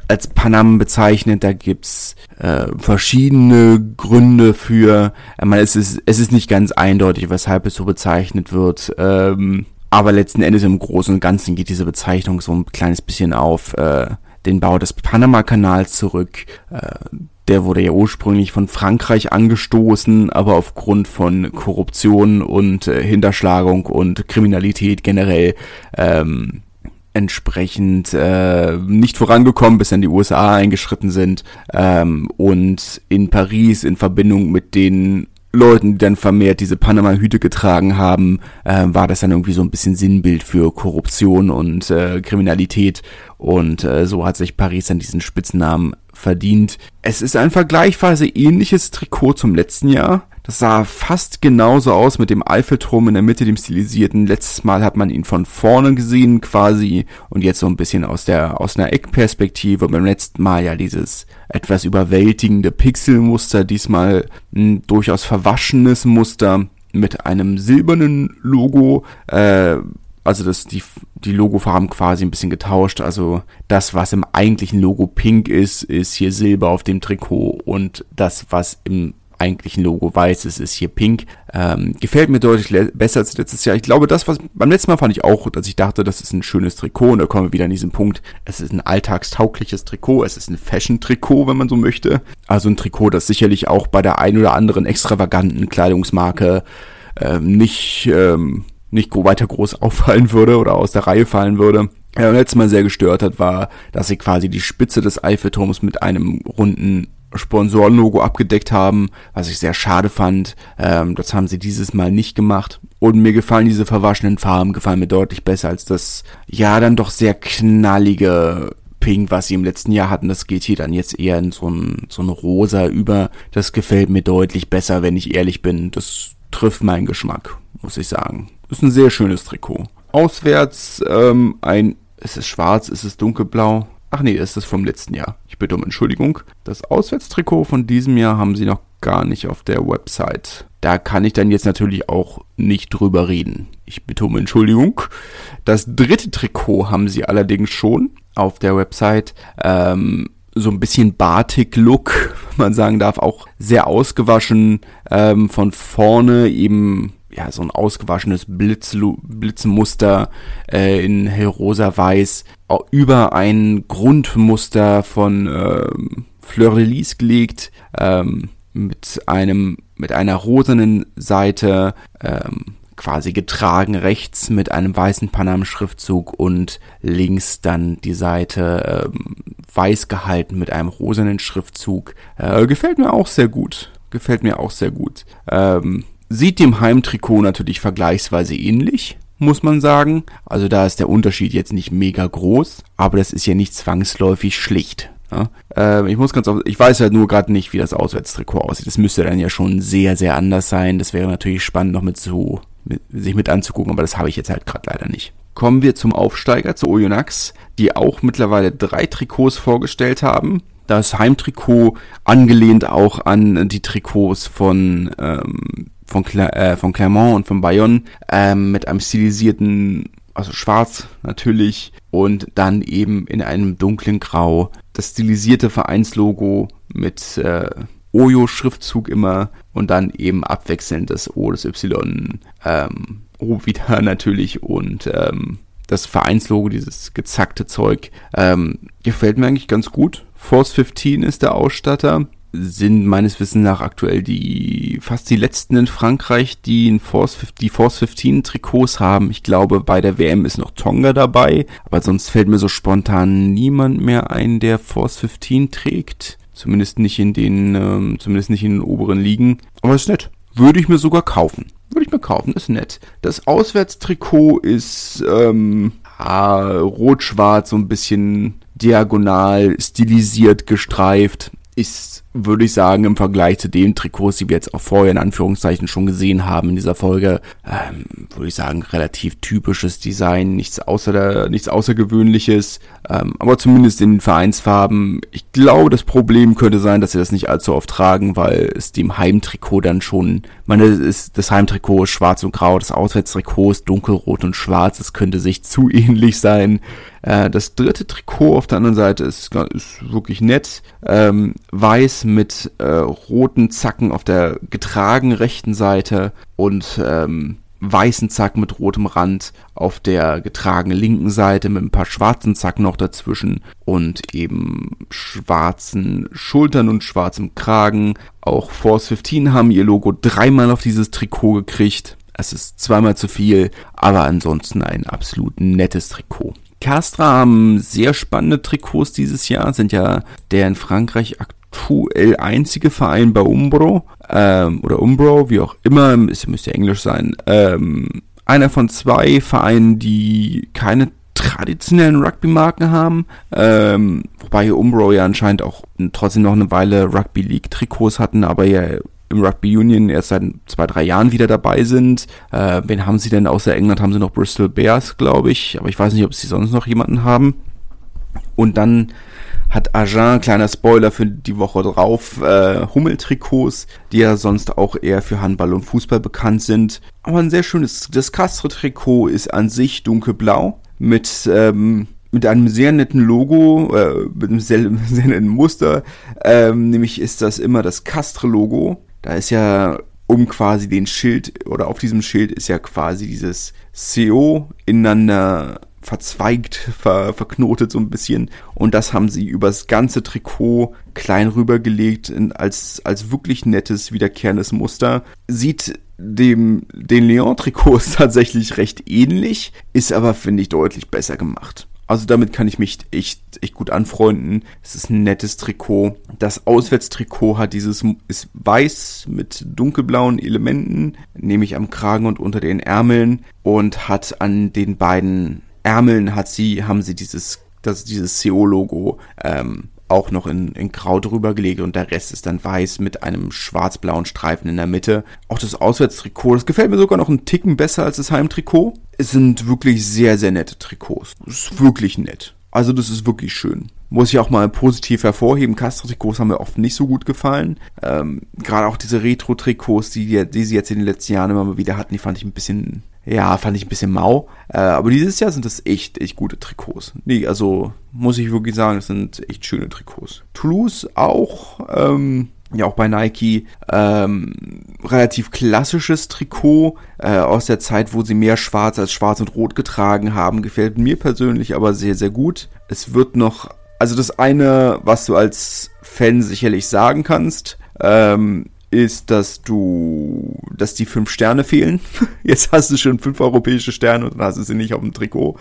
als Panam bezeichnet. Da gibt's äh, verschiedene Gründe für. Ich meine, es ist, es ist nicht ganz eindeutig, weshalb es so bezeichnet wird. Ähm, aber letzten Endes im Großen und Ganzen geht diese Bezeichnung so ein kleines bisschen auf äh, den Bau des Panama-Kanals zurück. Äh, der wurde ja ursprünglich von Frankreich angestoßen, aber aufgrund von Korruption und äh, Hinterschlagung und Kriminalität generell ähm, entsprechend äh, nicht vorangekommen, bis dann die USA eingeschritten sind ähm, und in Paris in Verbindung mit den Leuten, die dann vermehrt diese Panama-Hüte getragen haben, äh, war das dann irgendwie so ein bisschen Sinnbild für Korruption und äh, Kriminalität. Und äh, so hat sich Paris dann diesen Spitznamen verdient. Es ist ein vergleichsweise ähnliches Trikot zum letzten Jahr. Das sah fast genauso aus mit dem Eiffelturm in der Mitte, dem stilisierten. Letztes Mal hat man ihn von vorne gesehen quasi und jetzt so ein bisschen aus der aus einer Eckperspektive. Beim letzten Mal ja dieses etwas überwältigende Pixelmuster, diesmal ein durchaus verwaschenes Muster mit einem silbernen Logo. Äh, also das die die Logofarben quasi ein bisschen getauscht. Also das, was im eigentlichen Logo pink ist, ist hier Silber auf dem Trikot und das, was im eigentlichen Logo weiß, es ist hier pink. Ähm, gefällt mir deutlich besser als letztes Jahr. Ich glaube, das, was beim letzten Mal fand ich auch, dass ich dachte, das ist ein schönes Trikot. Und da kommen wir wieder an diesen Punkt. Es ist ein alltagstaugliches Trikot. Es ist ein Fashion-Trikot, wenn man so möchte. Also ein Trikot, das sicherlich auch bei der ein oder anderen extravaganten Kleidungsmarke ähm, nicht, ähm, nicht weiter groß [LAUGHS] auffallen würde oder aus der Reihe fallen würde. Ja, letztes Mal sehr gestört hat, war, dass sie quasi die Spitze des Eiffelturms mit einem runden Sponsorenlogo abgedeckt haben, was ich sehr schade fand. Ähm, das haben sie dieses Mal nicht gemacht. Und mir gefallen diese verwaschenen Farben, gefallen mir deutlich besser als das, ja, dann doch sehr knallige Pink, was sie im letzten Jahr hatten. Das geht hier dann jetzt eher in so ein, so ein Rosa über. Das gefällt mir deutlich besser, wenn ich ehrlich bin. Das trifft meinen Geschmack, muss ich sagen. Ist ein sehr schönes Trikot. Auswärts ähm, ein, ist es schwarz, ist es dunkelblau? Ach nee, ist vom letzten Jahr. Ich bitte um Entschuldigung. Das Auswärtstrikot von diesem Jahr haben sie noch gar nicht auf der Website. Da kann ich dann jetzt natürlich auch nicht drüber reden. Ich bitte um Entschuldigung. Das dritte Trikot haben sie allerdings schon auf der Website. Ähm, so ein bisschen Batik-Look, wenn man sagen darf, auch sehr ausgewaschen. Ähm, von vorne eben ja, so ein ausgewaschenes Blitz, Blitzmuster äh, in hellrosa weiß über ein Grundmuster von ähm, Fleur de Lis gelegt ähm, mit einem mit einer rosenen Seite ähm, quasi getragen rechts mit einem weißen Panam-Schriftzug und links dann die Seite ähm, weiß gehalten mit einem rosanen Schriftzug. Äh, gefällt mir auch sehr gut. Gefällt mir auch sehr gut. Ähm, Sieht dem Heimtrikot natürlich vergleichsweise ähnlich, muss man sagen. Also da ist der Unterschied jetzt nicht mega groß, aber das ist ja nicht zwangsläufig schlicht. Ja? Äh, ich muss ganz auf, ich weiß halt nur gerade nicht, wie das Auswärtstrikot aussieht. Das müsste dann ja schon sehr, sehr anders sein. Das wäre natürlich spannend noch mit so, mit, sich mit anzugucken, aber das habe ich jetzt halt gerade leider nicht. Kommen wir zum Aufsteiger, zu Oyonnax, die auch mittlerweile drei Trikots vorgestellt haben das Heimtrikot angelehnt auch an die Trikots von ähm, von, Cler äh, von Clermont und von Bayonne ähm, mit einem stilisierten, also schwarz natürlich und dann eben in einem dunklen Grau das stilisierte Vereinslogo mit äh, Oyo-Schriftzug immer und dann eben abwechselnd das O, das Y, ähm, O wieder [LAUGHS] natürlich und ähm, das Vereinslogo, dieses gezackte Zeug, ähm, gefällt mir eigentlich ganz gut. Force 15 ist der Ausstatter sind meines Wissens nach aktuell die fast die letzten in Frankreich, die ein Force, die Force 15 Trikots haben. Ich glaube, bei der WM ist noch Tonga dabei, aber sonst fällt mir so spontan niemand mehr ein, der Force 15 trägt. Zumindest nicht in den, ähm, zumindest nicht in den oberen Ligen. Aber ist nett. Würde ich mir sogar kaufen. Würde ich mir kaufen, ist nett. Das Auswärtstrikot ist ähm, rot-schwarz, so ein bisschen diagonal stilisiert, gestreift ist würde ich sagen, im Vergleich zu den Trikots, die wir jetzt auch vorher in Anführungszeichen schon gesehen haben in dieser Folge, ähm, würde ich sagen, relativ typisches Design, nichts außer der, nichts Außergewöhnliches, ähm, aber zumindest in den Vereinsfarben. Ich glaube, das Problem könnte sein, dass sie das nicht allzu oft tragen, weil es dem Heimtrikot dann schon, meine, ist, das Heimtrikot ist schwarz und grau, das Auswärtstrikot ist dunkelrot und schwarz, es könnte sich [LAUGHS] zu ähnlich sein. Äh, das dritte Trikot auf der anderen Seite ist, ist wirklich nett. Ähm, weiß mit äh, roten Zacken auf der getragenen rechten Seite und ähm, weißen Zacken mit rotem Rand auf der getragenen linken Seite mit ein paar schwarzen Zacken noch dazwischen und eben schwarzen Schultern und schwarzem Kragen. Auch Force 15 haben ihr Logo dreimal auf dieses Trikot gekriegt. Es ist zweimal zu viel, aber ansonsten ein absolut nettes Trikot. Castra haben sehr spannende Trikots dieses Jahr, sind ja der in Frankreich aktuell einzige Verein bei Umbro ähm, oder Umbro, wie auch immer, es müsste Englisch sein. Ähm, einer von zwei Vereinen, die keine traditionellen Rugby-Marken haben, ähm, wobei Umbro ja anscheinend auch trotzdem noch eine Weile Rugby League-Trikots hatten, aber ja im Rugby Union erst seit zwei, drei Jahren wieder dabei sind. Äh, wen haben sie denn außer England? Haben sie noch Bristol Bears, glaube ich. Aber ich weiß nicht, ob sie sonst noch jemanden haben. Und dann hat Agen, kleiner Spoiler für die Woche drauf, äh, Hummeltrikots, die ja sonst auch eher für Handball und Fußball bekannt sind. Aber ein sehr schönes, das Castre-Trikot ist an sich dunkelblau mit, ähm, mit einem sehr netten Logo, äh, mit einem sehr, [LAUGHS] sehr netten Muster. Ähm, nämlich ist das immer das Castre-Logo da ist ja um quasi den Schild oder auf diesem Schild ist ja quasi dieses CO ineinander verzweigt, ver, verknotet so ein bisschen. Und das haben sie übers ganze Trikot klein rübergelegt in, als, als wirklich nettes, wiederkehrendes Muster. Sieht dem, den Leon-Trikots [LAUGHS] tatsächlich recht ähnlich, ist aber, finde ich, deutlich besser gemacht. Also damit kann ich mich echt, echt gut anfreunden. Es ist ein nettes Trikot. Das Auswärtstrikot hat dieses, ist weiß mit dunkelblauen Elementen, nämlich am Kragen und unter den Ärmeln und hat an den beiden Ärmeln hat sie, haben sie dieses, das, dieses CO-Logo ähm, auch noch in, in Grau drüber gelegt und der Rest ist dann weiß mit einem schwarz-blauen Streifen in der Mitte. Auch das Auswärtstrikot, das gefällt mir sogar noch einen Ticken besser als das Heimtrikot. Es sind wirklich sehr, sehr nette Trikots. Das ist wirklich nett. Also das ist wirklich schön. Muss ich auch mal positiv hervorheben. Castro-Trikots haben mir oft nicht so gut gefallen. Ähm, Gerade auch diese Retro-Trikots, die, die sie jetzt in den letzten Jahren immer mal wieder hatten, die fand ich ein bisschen ja, fand ich ein bisschen mau. Äh, aber dieses Jahr sind das echt, echt gute Trikots. Nee, also muss ich wirklich sagen, das sind echt schöne Trikots. Toulouse auch, ähm, ja auch bei Nike, ähm, relativ klassisches Trikot äh, aus der Zeit, wo sie mehr schwarz als schwarz und rot getragen haben. Gefällt mir persönlich aber sehr, sehr gut. Es wird noch, also das eine, was du als Fan sicherlich sagen kannst, ähm, ist, dass du, dass die fünf Sterne fehlen. [LAUGHS] Jetzt hast du schon fünf europäische Sterne und dann hast du sie nicht auf dem Trikot.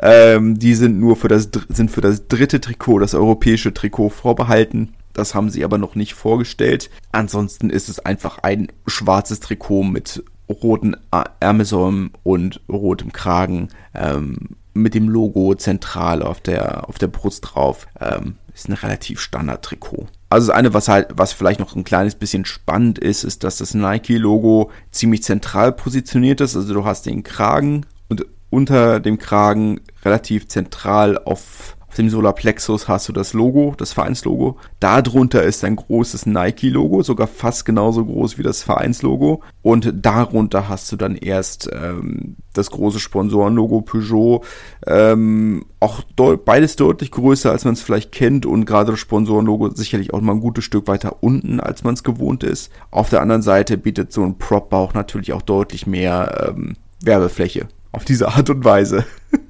Ähm, die sind nur für das, sind für das dritte Trikot, das europäische Trikot vorbehalten. Das haben sie aber noch nicht vorgestellt. Ansonsten ist es einfach ein schwarzes Trikot mit roten Ärmelsäumen und rotem Kragen, ähm, mit dem Logo zentral auf der, auf der Brust drauf. Ähm, ist ein relativ Standard-Trikot. Also das eine, was halt, was vielleicht noch ein kleines bisschen spannend ist, ist, dass das Nike-Logo ziemlich zentral positioniert ist. Also du hast den Kragen und unter dem Kragen relativ zentral auf auf dem Solarplexus hast du das Logo, das Vereinslogo. Darunter ist ein großes Nike-Logo, sogar fast genauso groß wie das Vereinslogo. Und darunter hast du dann erst ähm, das große Sponsorenlogo Peugeot. Ähm, auch beides deutlich größer, als man es vielleicht kennt. Und gerade das Sponsorenlogo sicherlich auch mal ein gutes Stück weiter unten, als man es gewohnt ist. Auf der anderen Seite bietet so ein Prop-Bauch natürlich auch deutlich mehr ähm, Werbefläche. Auf diese Art und Weise. [LAUGHS]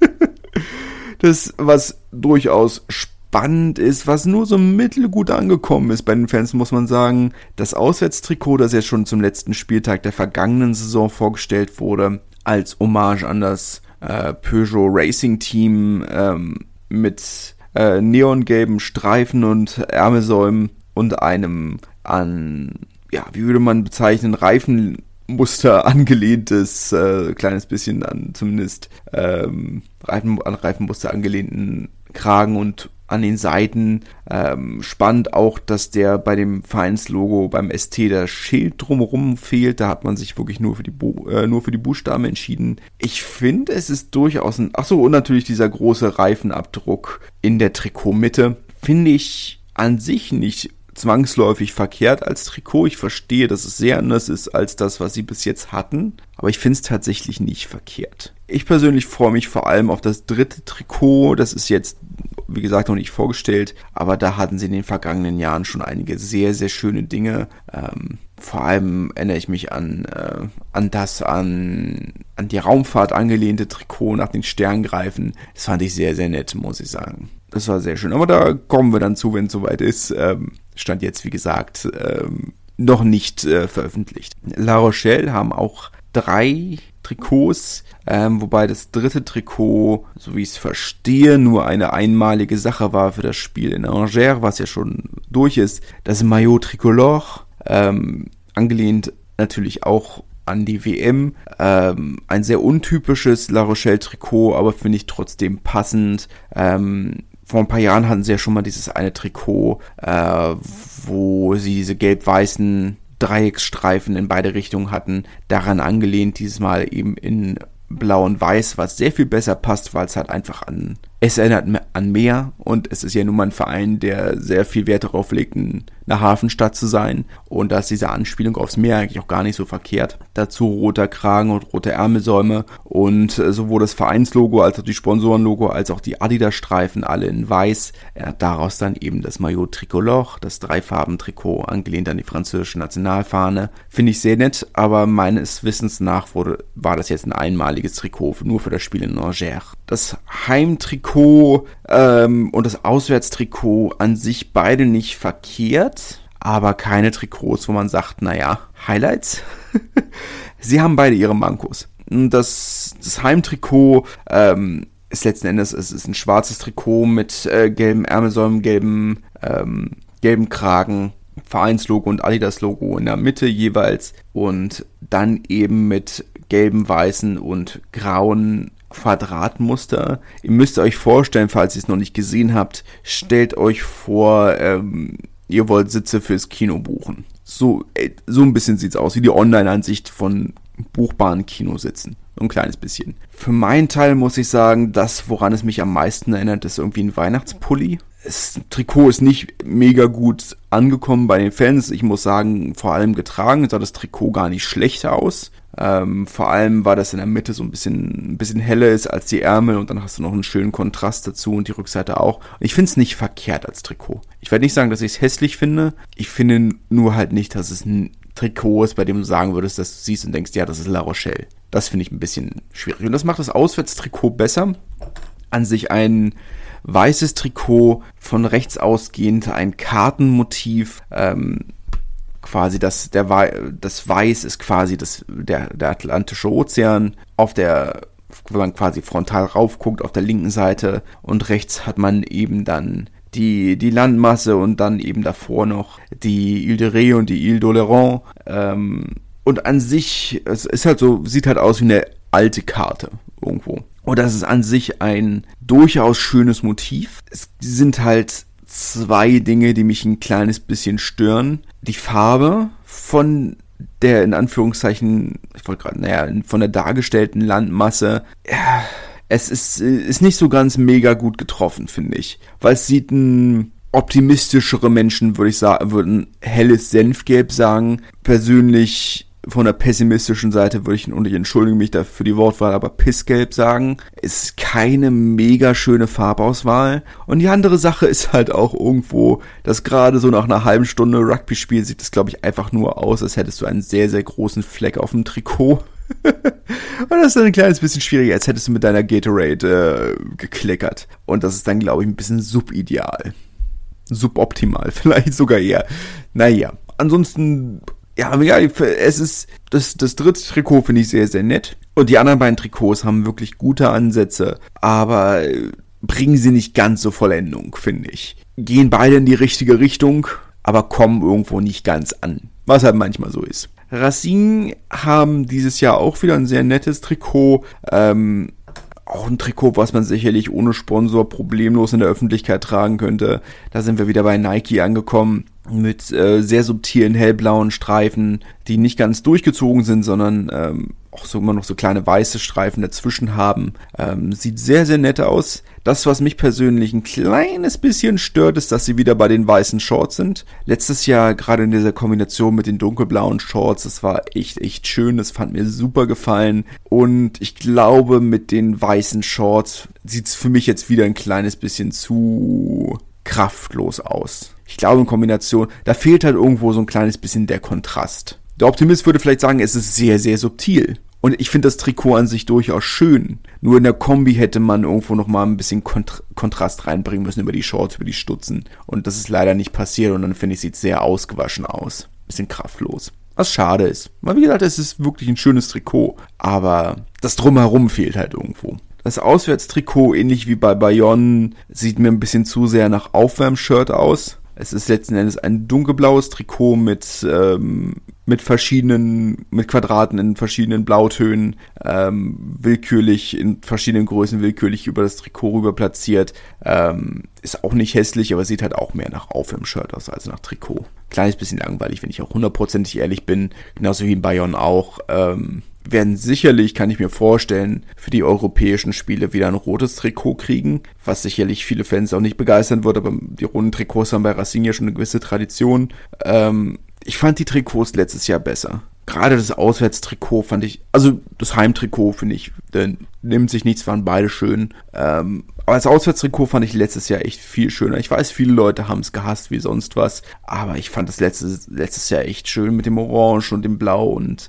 Das, was durchaus spannend ist, was nur so mittelgut angekommen ist bei den Fans, muss man sagen. Das Auswärtstrikot, das ja schon zum letzten Spieltag der vergangenen Saison vorgestellt wurde, als Hommage an das äh, Peugeot Racing Team ähm, mit äh, neongelben Streifen und Ärmelsäumen und einem an, ja, wie würde man bezeichnen, Reifen Muster [LAUGHS] angelehntes, äh, kleines bisschen an zumindest ähm, Reifen, an Reifenmuster angelehnten Kragen und an den Seiten. Ähm, spannend auch, dass der bei dem Vereinslogo beim ST der Schild drumherum fehlt. Da hat man sich wirklich nur für die, Bu äh, nur für die Buchstaben entschieden. Ich finde, es ist durchaus ein. Achso, und natürlich dieser große Reifenabdruck in der Trikotmitte. Finde ich an sich nicht zwangsläufig verkehrt als Trikot. Ich verstehe, dass es sehr anders ist als das, was sie bis jetzt hatten, aber ich finde es tatsächlich nicht verkehrt. Ich persönlich freue mich vor allem auf das dritte Trikot. Das ist jetzt, wie gesagt, noch nicht vorgestellt, aber da hatten sie in den vergangenen Jahren schon einige sehr, sehr schöne Dinge. Ähm, vor allem erinnere ich mich an, äh, an das an, an die Raumfahrt angelehnte Trikot nach den Sterngreifen. Das fand ich sehr, sehr nett, muss ich sagen. Das war sehr schön. Aber da kommen wir dann zu, wenn es soweit ist. Ähm, stand jetzt, wie gesagt, ähm, noch nicht äh, veröffentlicht. La Rochelle haben auch drei Trikots, ähm, wobei das dritte Trikot, so wie ich es verstehe, nur eine einmalige Sache war für das Spiel in Angers, was ja schon durch ist. Das Maillot Tricolore, ähm, angelehnt natürlich auch an die WM. Ähm, ein sehr untypisches La Rochelle Trikot, aber finde ich trotzdem passend. Ähm, vor ein paar Jahren hatten sie ja schon mal dieses eine Trikot, äh, wo sie diese gelb-weißen Dreiecksstreifen in beide Richtungen hatten. Daran angelehnt, dieses Mal eben in blau und weiß, was sehr viel besser passt, weil es halt einfach an es erinnert an Meer und es ist ja nun mal ein Verein, der sehr viel Wert darauf legt, eine Hafenstadt zu sein. Und da ist diese Anspielung aufs Meer eigentlich auch gar nicht so verkehrt. Dazu roter Kragen und rote Ärmelsäume und äh, sowohl das Vereinslogo als auch die Sponsorenlogo als auch die Adidas-Streifen alle in weiß. Er hat daraus dann eben das Maillot Tricolore, das Dreifarben-Trikot, angelehnt an die französische Nationalfahne. Finde ich sehr nett, aber meines Wissens nach wurde, war das jetzt ein einmaliges Trikot, nur für das Spiel in Angers. Das Heimtrikot Trikot ähm, und das Auswärtstrikot an sich beide nicht verkehrt, aber keine Trikots, wo man sagt, naja, Highlights. [LAUGHS] Sie haben beide ihre Mankos. Das, das Heimtrikot ähm, ist letzten Endes es ist ein schwarzes Trikot mit äh, gelben Ärmelsäumen, gelben, ähm, gelben Kragen, Vereinslogo und Adidas-Logo in der Mitte jeweils und dann eben mit gelben, weißen und grauen Quadratmuster. Ihr müsst euch vorstellen, falls ihr es noch nicht gesehen habt, stellt euch vor, ähm, ihr wollt Sitze fürs Kino buchen. So, äh, so ein bisschen sieht's aus, wie die Online-Ansicht von buchbaren Kinositzen. Ein kleines bisschen. Für meinen Teil muss ich sagen, das, woran es mich am meisten erinnert, ist irgendwie ein Weihnachtspulli. Das Trikot ist nicht mega gut angekommen bei den Fans. Ich muss sagen, vor allem getragen sah das Trikot gar nicht schlechter aus. Ähm, vor allem war das in der Mitte so ein bisschen, ein bisschen heller ist als die Ärmel und dann hast du noch einen schönen Kontrast dazu und die Rückseite auch. Und ich finde es nicht verkehrt als Trikot. Ich werde nicht sagen, dass ich es hässlich finde. Ich finde nur halt nicht, dass es ein Trikot ist, bei dem du sagen würdest, dass du siehst und denkst, ja, das ist La Rochelle. Das finde ich ein bisschen schwierig. Und das macht das Auswärtstrikot besser. An sich ein weißes Trikot, von rechts ausgehend ein Kartenmotiv, ähm, quasi das, der, das Weiß ist quasi das, der, der Atlantische Ozean. Auf der, wenn man quasi frontal raufguckt, auf der linken Seite und rechts hat man eben dann die, die Landmasse und dann eben davor noch die Ile de Ré und die Ile d'Oléron. Ähm, und an sich, es ist halt so, sieht halt aus wie eine alte Karte irgendwo. Und das ist an sich ein durchaus schönes Motiv. Es sind halt zwei Dinge, die mich ein kleines bisschen stören. Die Farbe von der in Anführungszeichen, ich wollte gerade, naja, von der dargestellten Landmasse, ja, es ist, ist nicht so ganz mega gut getroffen, finde ich. Weil es sieht ein optimistischere Menschen, würde ich sagen, würden helles Senfgelb sagen. Persönlich von der pessimistischen Seite würde ich, und ich entschuldige mich dafür für die Wortwahl, aber Pissgelb sagen, ist keine mega schöne Farbauswahl. Und die andere Sache ist halt auch irgendwo, dass gerade so nach einer halben Stunde Rugby-Spiel sieht es, glaube ich, einfach nur aus, als hättest du einen sehr, sehr großen Fleck auf dem Trikot. [LAUGHS] und das ist dann ein kleines bisschen schwieriger, als hättest du mit deiner Gatorade äh, gekleckert. Und das ist dann, glaube ich, ein bisschen subideal. Suboptimal, [LAUGHS] vielleicht sogar eher. Naja, ansonsten ja, ja, es ist, das, das dritte Trikot finde ich sehr, sehr nett. Und die anderen beiden Trikots haben wirklich gute Ansätze, aber bringen sie nicht ganz zur Vollendung, finde ich. Gehen beide in die richtige Richtung, aber kommen irgendwo nicht ganz an. Was halt manchmal so ist. Racine haben dieses Jahr auch wieder ein sehr nettes Trikot. Ähm, auch ein Trikot, was man sicherlich ohne Sponsor problemlos in der Öffentlichkeit tragen könnte. Da sind wir wieder bei Nike angekommen mit äh, sehr subtilen hellblauen Streifen, die nicht ganz durchgezogen sind, sondern ähm, auch so immer noch so kleine weiße Streifen dazwischen haben. Ähm, sieht sehr, sehr nett aus. Das, was mich persönlich ein kleines bisschen stört, ist, dass sie wieder bei den weißen Shorts sind. Letztes Jahr, gerade in dieser Kombination mit den dunkelblauen Shorts, das war echt, echt schön. Das fand mir super gefallen. Und ich glaube, mit den weißen Shorts sieht es für mich jetzt wieder ein kleines bisschen zu kraftlos aus. Ich glaube in Kombination, da fehlt halt irgendwo so ein kleines bisschen der Kontrast. Der Optimist würde vielleicht sagen, es ist sehr, sehr subtil. Und ich finde das Trikot an sich durchaus schön. Nur in der Kombi hätte man irgendwo nochmal ein bisschen Kont Kontrast reinbringen müssen über die Shorts, über die Stutzen. Und das ist leider nicht passiert und dann finde ich, sieht sehr ausgewaschen aus. Bisschen kraftlos. Was schade ist. Weil wie gesagt, es ist wirklich ein schönes Trikot. Aber das Drumherum fehlt halt irgendwo. Das Auswärtstrikot, ähnlich wie bei Bayonne, sieht mir ein bisschen zu sehr nach Aufwärmshirt aus. Es ist letzten Endes ein dunkelblaues Trikot mit, ähm, mit verschiedenen, mit Quadraten in verschiedenen Blautönen, ähm, willkürlich, in verschiedenen Größen willkürlich über das Trikot rüber platziert. Ähm, ist auch nicht hässlich, aber sieht halt auch mehr nach Aufwärmshirt aus als nach Trikot. Kleines bisschen langweilig, wenn ich auch hundertprozentig ehrlich bin. Genauso wie in Bayonne auch. Ähm, werden sicherlich, kann ich mir vorstellen, für die europäischen Spiele wieder ein rotes Trikot kriegen, was sicherlich viele Fans auch nicht begeistern wird, aber die roten Trikots haben bei Racing ja schon eine gewisse Tradition. Ähm, ich fand die Trikots letztes Jahr besser. Gerade das Auswärtstrikot fand ich, also das Heimtrikot finde ich, denn nimmt sich nichts, waren beide schön. Ähm, aber das Auswärtstrikot fand ich letztes Jahr echt viel schöner. Ich weiß, viele Leute haben es gehasst wie sonst was, aber ich fand das letztes, letztes Jahr echt schön mit dem Orange und dem Blau und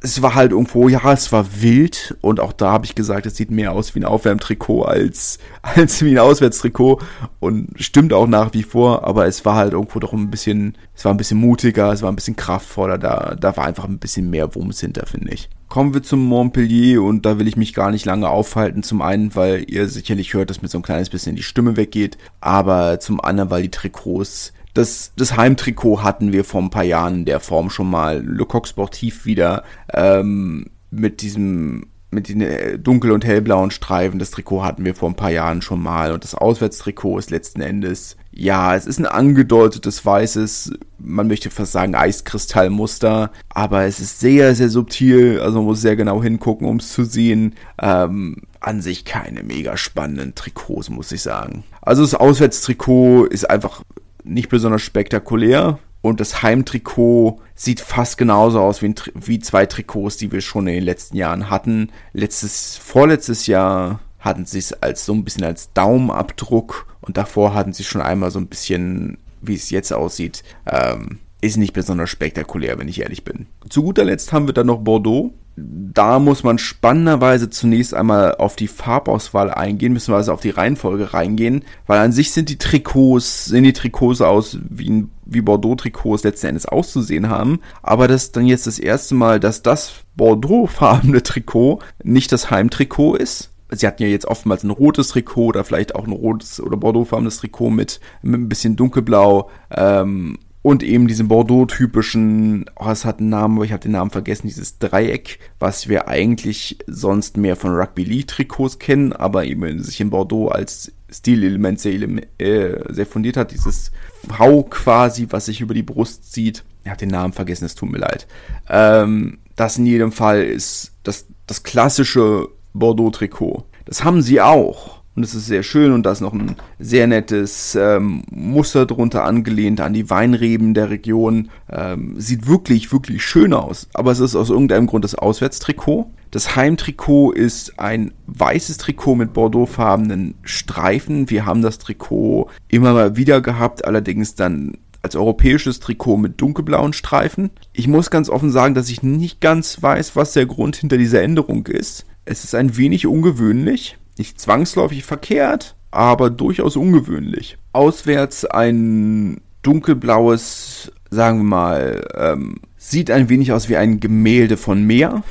es war halt irgendwo, ja, es war wild und auch da habe ich gesagt, es sieht mehr aus wie ein Aufwärmtrikot als, [LAUGHS] als wie ein Auswärtstrikot und stimmt auch nach wie vor, aber es war halt irgendwo doch ein bisschen, es war ein bisschen mutiger, es war ein bisschen kraftvoller, da, da war einfach ein bisschen mehr Wumms hinter, finde ich. Kommen wir zum Montpellier und da will ich mich gar nicht lange aufhalten. Zum einen, weil ihr sicherlich hört, dass mir so ein kleines bisschen die Stimme weggeht, aber zum anderen, weil die Trikots das, das Heimtrikot hatten wir vor ein paar Jahren in der Form schon mal. Le Coq Sportif wieder ähm, mit diesem mit den äh, dunkel- und hellblauen Streifen. Das Trikot hatten wir vor ein paar Jahren schon mal. Und das Auswärtstrikot ist letzten Endes, ja, es ist ein angedeutetes weißes, man möchte fast sagen Eiskristallmuster. Aber es ist sehr, sehr subtil. Also man muss sehr genau hingucken, um es zu sehen. Ähm, an sich keine mega spannenden Trikots, muss ich sagen. Also das Auswärtstrikot ist einfach nicht besonders spektakulär. Und das Heimtrikot sieht fast genauso aus wie, wie zwei Trikots, die wir schon in den letzten Jahren hatten. Letztes, vorletztes Jahr hatten sie es als so ein bisschen als Daumenabdruck und davor hatten sie schon einmal so ein bisschen, wie es jetzt aussieht, ähm, ist nicht besonders spektakulär, wenn ich ehrlich bin. Zu guter Letzt haben wir dann noch Bordeaux da muss man spannenderweise zunächst einmal auf die Farbauswahl eingehen, also auf die Reihenfolge reingehen, weil an sich sind die Trikots, sehen die Trikots aus, wie, wie Bordeaux-Trikots letzten Endes auszusehen haben, aber das ist dann jetzt das erste Mal, dass das Bordeaux-farbene Trikot nicht das Heimtrikot ist. Sie hatten ja jetzt oftmals ein rotes Trikot oder vielleicht auch ein rotes oder Bordeaux-farbenes Trikot mit, mit ein bisschen dunkelblau. Ähm, und eben diesen Bordeaux-typischen, oh, es hat einen Namen, aber ich habe den Namen vergessen, dieses Dreieck, was wir eigentlich sonst mehr von Rugby League-Trikots kennen, aber eben sich in Bordeaux als Stilelement sehr, äh, sehr fundiert hat. Dieses V quasi, was sich über die Brust zieht. Ich habe den Namen vergessen, es tut mir leid. Ähm, das in jedem Fall ist das, das klassische Bordeaux-Trikot. Das haben sie auch. Und es ist sehr schön und da ist noch ein sehr nettes ähm, Muster drunter angelehnt an die Weinreben der Region. Ähm, sieht wirklich, wirklich schön aus. Aber es ist aus irgendeinem Grund das Auswärtstrikot. Das Heimtrikot ist ein weißes Trikot mit bordeauxfarbenen Streifen. Wir haben das Trikot immer mal wieder gehabt, allerdings dann als europäisches Trikot mit dunkelblauen Streifen. Ich muss ganz offen sagen, dass ich nicht ganz weiß, was der Grund hinter dieser Änderung ist. Es ist ein wenig ungewöhnlich nicht zwangsläufig verkehrt, aber durchaus ungewöhnlich. Auswärts ein dunkelblaues, sagen wir mal, ähm, sieht ein wenig aus wie ein Gemälde von Meer.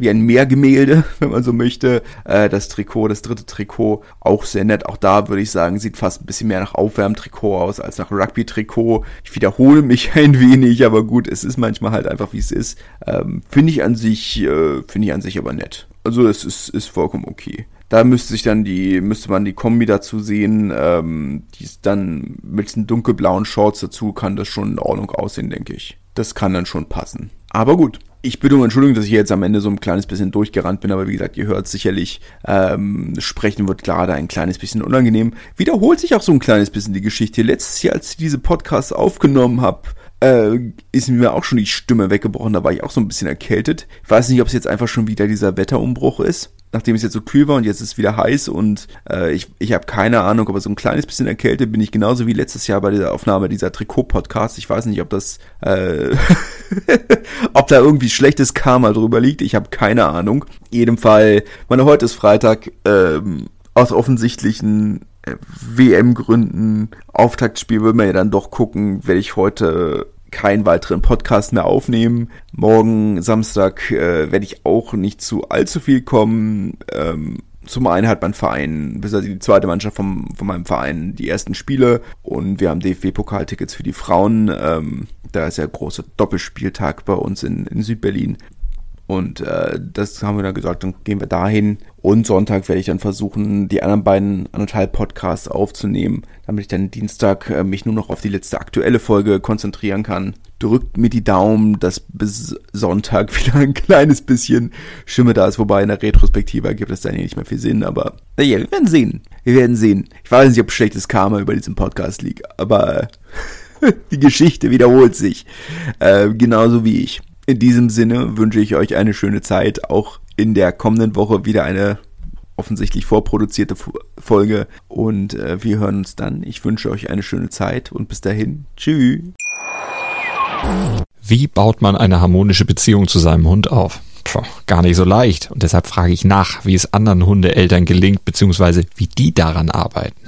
Wie ein Meergemälde, [LAUGHS] wenn man so möchte. Äh, das Trikot, das dritte Trikot, auch sehr nett. Auch da würde ich sagen, sieht fast ein bisschen mehr nach Aufwärmtrikot aus als nach Rugby-Trikot. Ich wiederhole mich [LAUGHS] ein wenig, aber gut, es ist manchmal halt einfach wie es ist. Ähm, finde ich an sich, äh, finde ich an sich aber nett. Also es ist, ist vollkommen okay. Da müsste sich dann die, müsste man die Kombi dazu sehen. Ähm, die ist dann mit diesen dunkelblauen Shorts dazu kann das schon in Ordnung aussehen, denke ich. Das kann dann schon passen. Aber gut. Ich bitte um Entschuldigung, dass ich jetzt am Ende so ein kleines bisschen durchgerannt bin, aber wie gesagt, ihr hört sicherlich, ähm, sprechen wird gerade ein kleines bisschen unangenehm. Wiederholt sich auch so ein kleines bisschen die Geschichte. Letztes Jahr, als ich diese Podcasts aufgenommen habe, äh, ist mir auch schon die Stimme weggebrochen, da war ich auch so ein bisschen erkältet. Ich weiß nicht, ob es jetzt einfach schon wieder dieser Wetterumbruch ist nachdem es jetzt so kühl war und jetzt ist es wieder heiß und äh, ich, ich habe keine Ahnung, aber so ein kleines bisschen erkältet bin ich genauso wie letztes Jahr bei der Aufnahme dieser Trikot-Podcast. Ich weiß nicht, ob das, äh, [LAUGHS] ob da irgendwie schlechtes Karma drüber liegt. Ich habe keine Ahnung. In jedem Fall, meine heute ist Freitag, ähm, aus offensichtlichen WM-Gründen, Auftaktspiel will man ja dann doch gucken, werde ich heute keinen weiteren Podcast mehr aufnehmen. Morgen Samstag äh, werde ich auch nicht zu allzu viel kommen. Ähm, zum einen hat mein Verein, bis also die zweite Mannschaft vom, von meinem Verein, die ersten Spiele und wir haben DFB-Pokaltickets für die Frauen. Ähm, da ist ja großer Doppelspieltag bei uns in, in Südberlin. Und äh, das haben wir dann gesagt, dann gehen wir dahin. Und Sonntag werde ich dann versuchen, die anderen beiden anderthalb Podcasts aufzunehmen, damit ich dann Dienstag äh, mich nur noch auf die letzte aktuelle Folge konzentrieren kann. Drückt mir die Daumen, dass bis Sonntag [LAUGHS] wieder ein kleines bisschen Schimme da ist, wobei in der Retrospektive ergibt das dann nicht mehr viel Sinn, aber naja, wir werden sehen. Wir werden sehen. Ich weiß nicht, ob schlechtes Karma über diesem Podcast liegt, aber [LAUGHS] die Geschichte wiederholt sich. Äh, genauso wie ich. In diesem Sinne wünsche ich euch eine schöne Zeit, auch in der kommenden Woche wieder eine offensichtlich vorproduzierte Folge und äh, wir hören uns dann. Ich wünsche euch eine schöne Zeit und bis dahin, tschüss. Wie baut man eine harmonische Beziehung zu seinem Hund auf? Puh, gar nicht so leicht und deshalb frage ich nach, wie es anderen Hundeeltern gelingt, beziehungsweise wie die daran arbeiten.